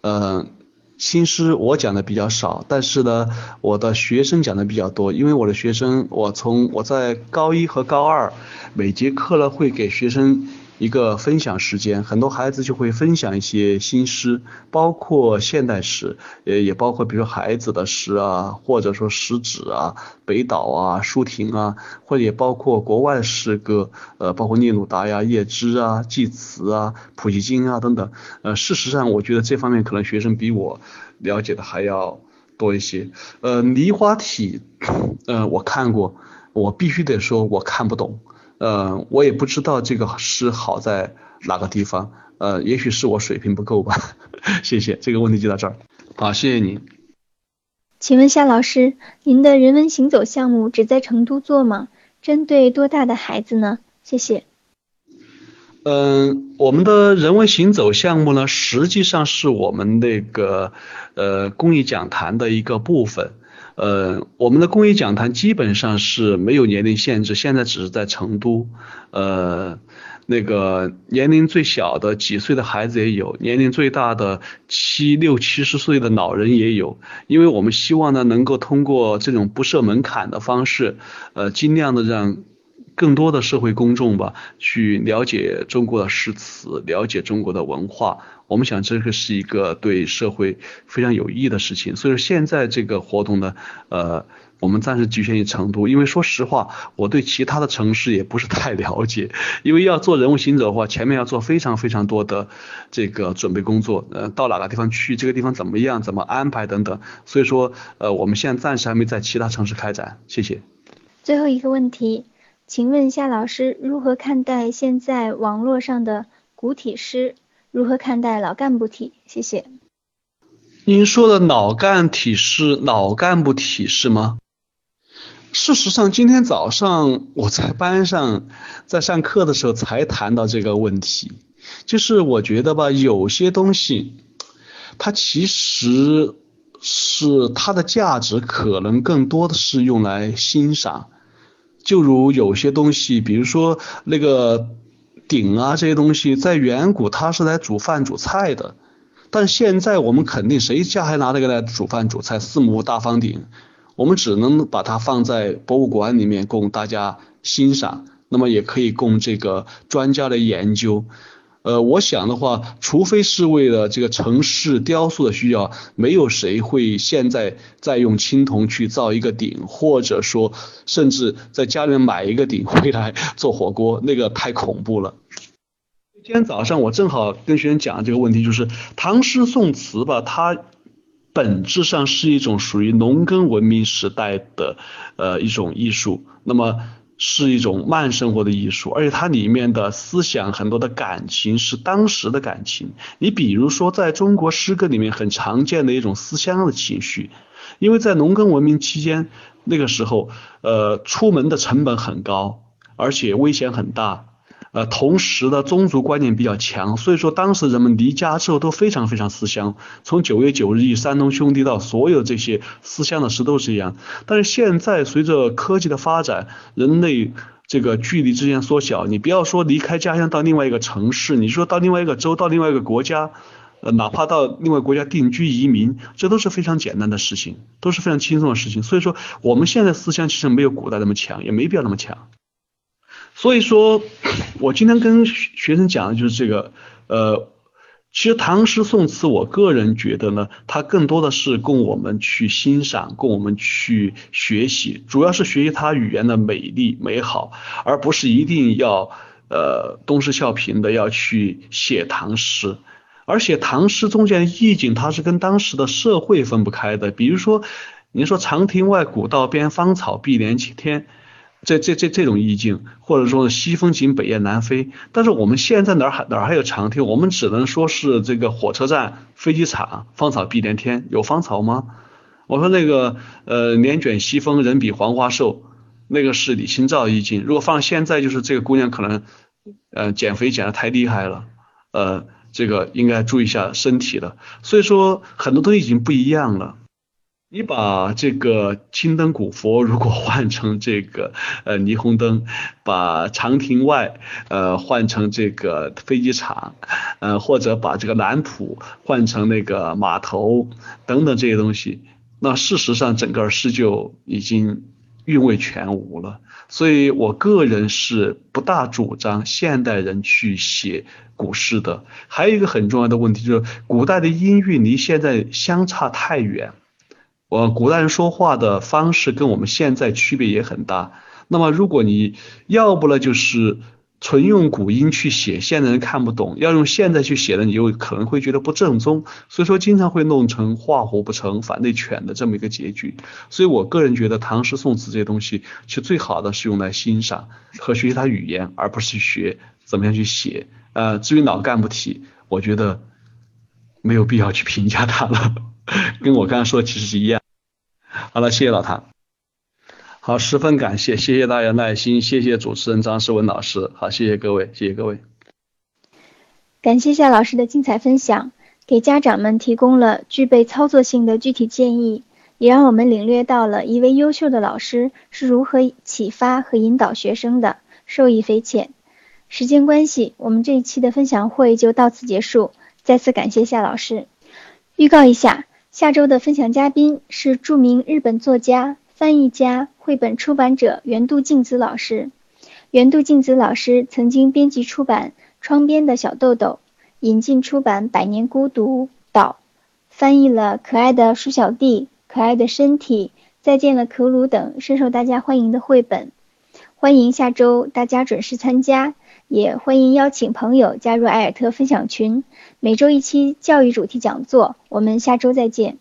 嗯，新诗我讲的比较少，但是呢，我的学生讲的比较多，因为我的学生，我从我在高一和高二每节课呢会给学生。一个分享时间，很多孩子就会分享一些新诗，包括现代诗，呃，也包括比如说孩子的诗啊，或者说食指啊、北岛啊、舒婷啊，或者也包括国外诗歌，呃，包括聂鲁达呀、叶芝啊、济慈啊、普希金啊等等。呃，事实上，我觉得这方面可能学生比我了解的还要多一些。呃，梨花体，呃，我看过，我必须得说，我看不懂。呃，我也不知道这个诗好在哪个地方，呃，也许是我水平不够吧。[LAUGHS] 谢谢，这个问题就到这儿。好，谢谢您。请问夏老师，您的人文行走项目只在成都做吗？针对多大的孩子呢？谢谢。嗯，我们的人文行走项目呢，实际上是我们那个呃公益讲坛的一个部分。呃，我们的公益讲坛基本上是没有年龄限制，现在只是在成都，呃，那个年龄最小的几岁的孩子也有，年龄最大的七六七十岁的老人也有，因为我们希望呢，能够通过这种不设门槛的方式，呃，尽量的让。更多的社会公众吧，去了解中国的诗词，了解中国的文化。我们想这个是一个对社会非常有益的事情。所以说现在这个活动呢，呃，我们暂时局限于成都，因为说实话，我对其他的城市也不是太了解。因为要做人物行走的话，前面要做非常非常多的这个准备工作。呃，到哪个地方去，这个地方怎么样，怎么安排等等。所以说，呃，我们现在暂时还没在其他城市开展。谢谢。最后一个问题。请问夏老师如何看待现在网络上的古体诗？如何看待老干部体？谢谢。您说的老干体是、老干部体是吗？事实上，今天早上我在班上在上课的时候才谈到这个问题。就是我觉得吧，有些东西它其实是它的价值可能更多的是用来欣赏。就如有些东西，比如说那个鼎啊，这些东西在远古它是来煮饭煮菜的，但现在我们肯定谁家还拿这个来煮饭煮菜？四目大方鼎，我们只能把它放在博物馆里面供大家欣赏，那么也可以供这个专家的研究。呃，我想的话，除非是为了这个城市雕塑的需要，没有谁会现在再用青铜去造一个鼎，或者说甚至在家里面买一个鼎回来做火锅，[LAUGHS] 那个太恐怖了。今天早上我正好跟学生讲这个问题，就是唐诗宋词吧，它本质上是一种属于农耕文明时代的呃一种艺术，那么。是一种慢生活的艺术，而且它里面的思想很多的感情是当时的感情。你比如说，在中国诗歌里面很常见的一种思乡的情绪，因为在农耕文明期间，那个时候，呃，出门的成本很高，而且危险很大。呃，同时的宗族观念比较强，所以说当时人们离家之后都非常非常思乡。从九月九日忆山东兄弟到所有这些思乡的诗都是一样。但是现在随着科技的发展，人类这个距离之间缩小，你不要说离开家乡到另外一个城市，你说到另外一个州，到另外一个国家，呃，哪怕到另外国家定居移民，这都是非常简单的事情，都是非常轻松的事情。所以说我们现在思乡其实没有古代那么强，也没必要那么强。所以说，我今天跟学生讲的就是这个，呃，其实唐诗宋词，我个人觉得呢，它更多的是供我们去欣赏，供我们去学习，主要是学习它语言的美丽美好，而不是一定要呃东施效颦的要去写唐诗，而且唐诗中间的意境，它是跟当时的社会分不开的。比如说，你说长亭外，古道边，芳草碧连天。这这这这种意境，或者说西风紧，北雁南飞。但是我们现在哪儿还哪儿还有长亭？我们只能说是这个火车站、飞机场，芳草碧连天，有芳草吗？我说那个呃，帘卷西风，人比黄花瘦，那个是李清照意境。如果放现在，就是这个姑娘可能呃减肥减的太厉害了，呃，这个应该注意一下身体了。所以说很多东西已经不一样了。你把这个青灯古佛如果换成这个 [LAUGHS] 呃霓虹灯，把长亭外呃换成这个飞机场，呃或者把这个蓝谱换成那个码头等等这些东西，那事实上整个诗就已经韵味全无了。所以我个人是不大主张现代人去写古诗的。还有一个很重要的问题就是，古代的音韵离现在相差太远，我古代人说话的方式跟我们现在区别也很大。那么如果你要不呢，就是纯用古音去写，现代人看不懂；要用现在去写的，你又可能会觉得不正宗。所以说，经常会弄成画虎不成反类犬的这么一个结局。所以我个人觉得，唐诗宋词这些东西，其实最好的是用来欣赏和学习它语言，而不是学怎么样去写。呃，至于老干部体，我觉得没有必要去评价它了，[LAUGHS] 跟我刚刚说的其实是一样。好了，谢谢老唐。好，十分感谢，谢谢大家耐心，谢谢主持人张世文老师，好，谢谢各位，谢谢各位。感谢夏老师的精彩分享，给家长们提供了具备操作性的具体建议，也让我们领略到了一位优秀的老师是如何启发和引导学生的，受益匪浅。时间关系，我们这一期的分享会就到此结束，再次感谢夏老师。预告一下，下周的分享嘉宾是著名日本作家。翻译家、绘本出版者原渡静子老师。原渡静子老师曾经编辑出版《窗边的小豆豆》，引进出版《百年孤独岛》，翻译了《可爱的鼠小弟》《可爱的身体》《再见了可鲁》等深受大家欢迎的绘本。欢迎下周大家准时参加，也欢迎邀请朋友加入艾尔特分享群，每周一期教育主题讲座。我们下周再见。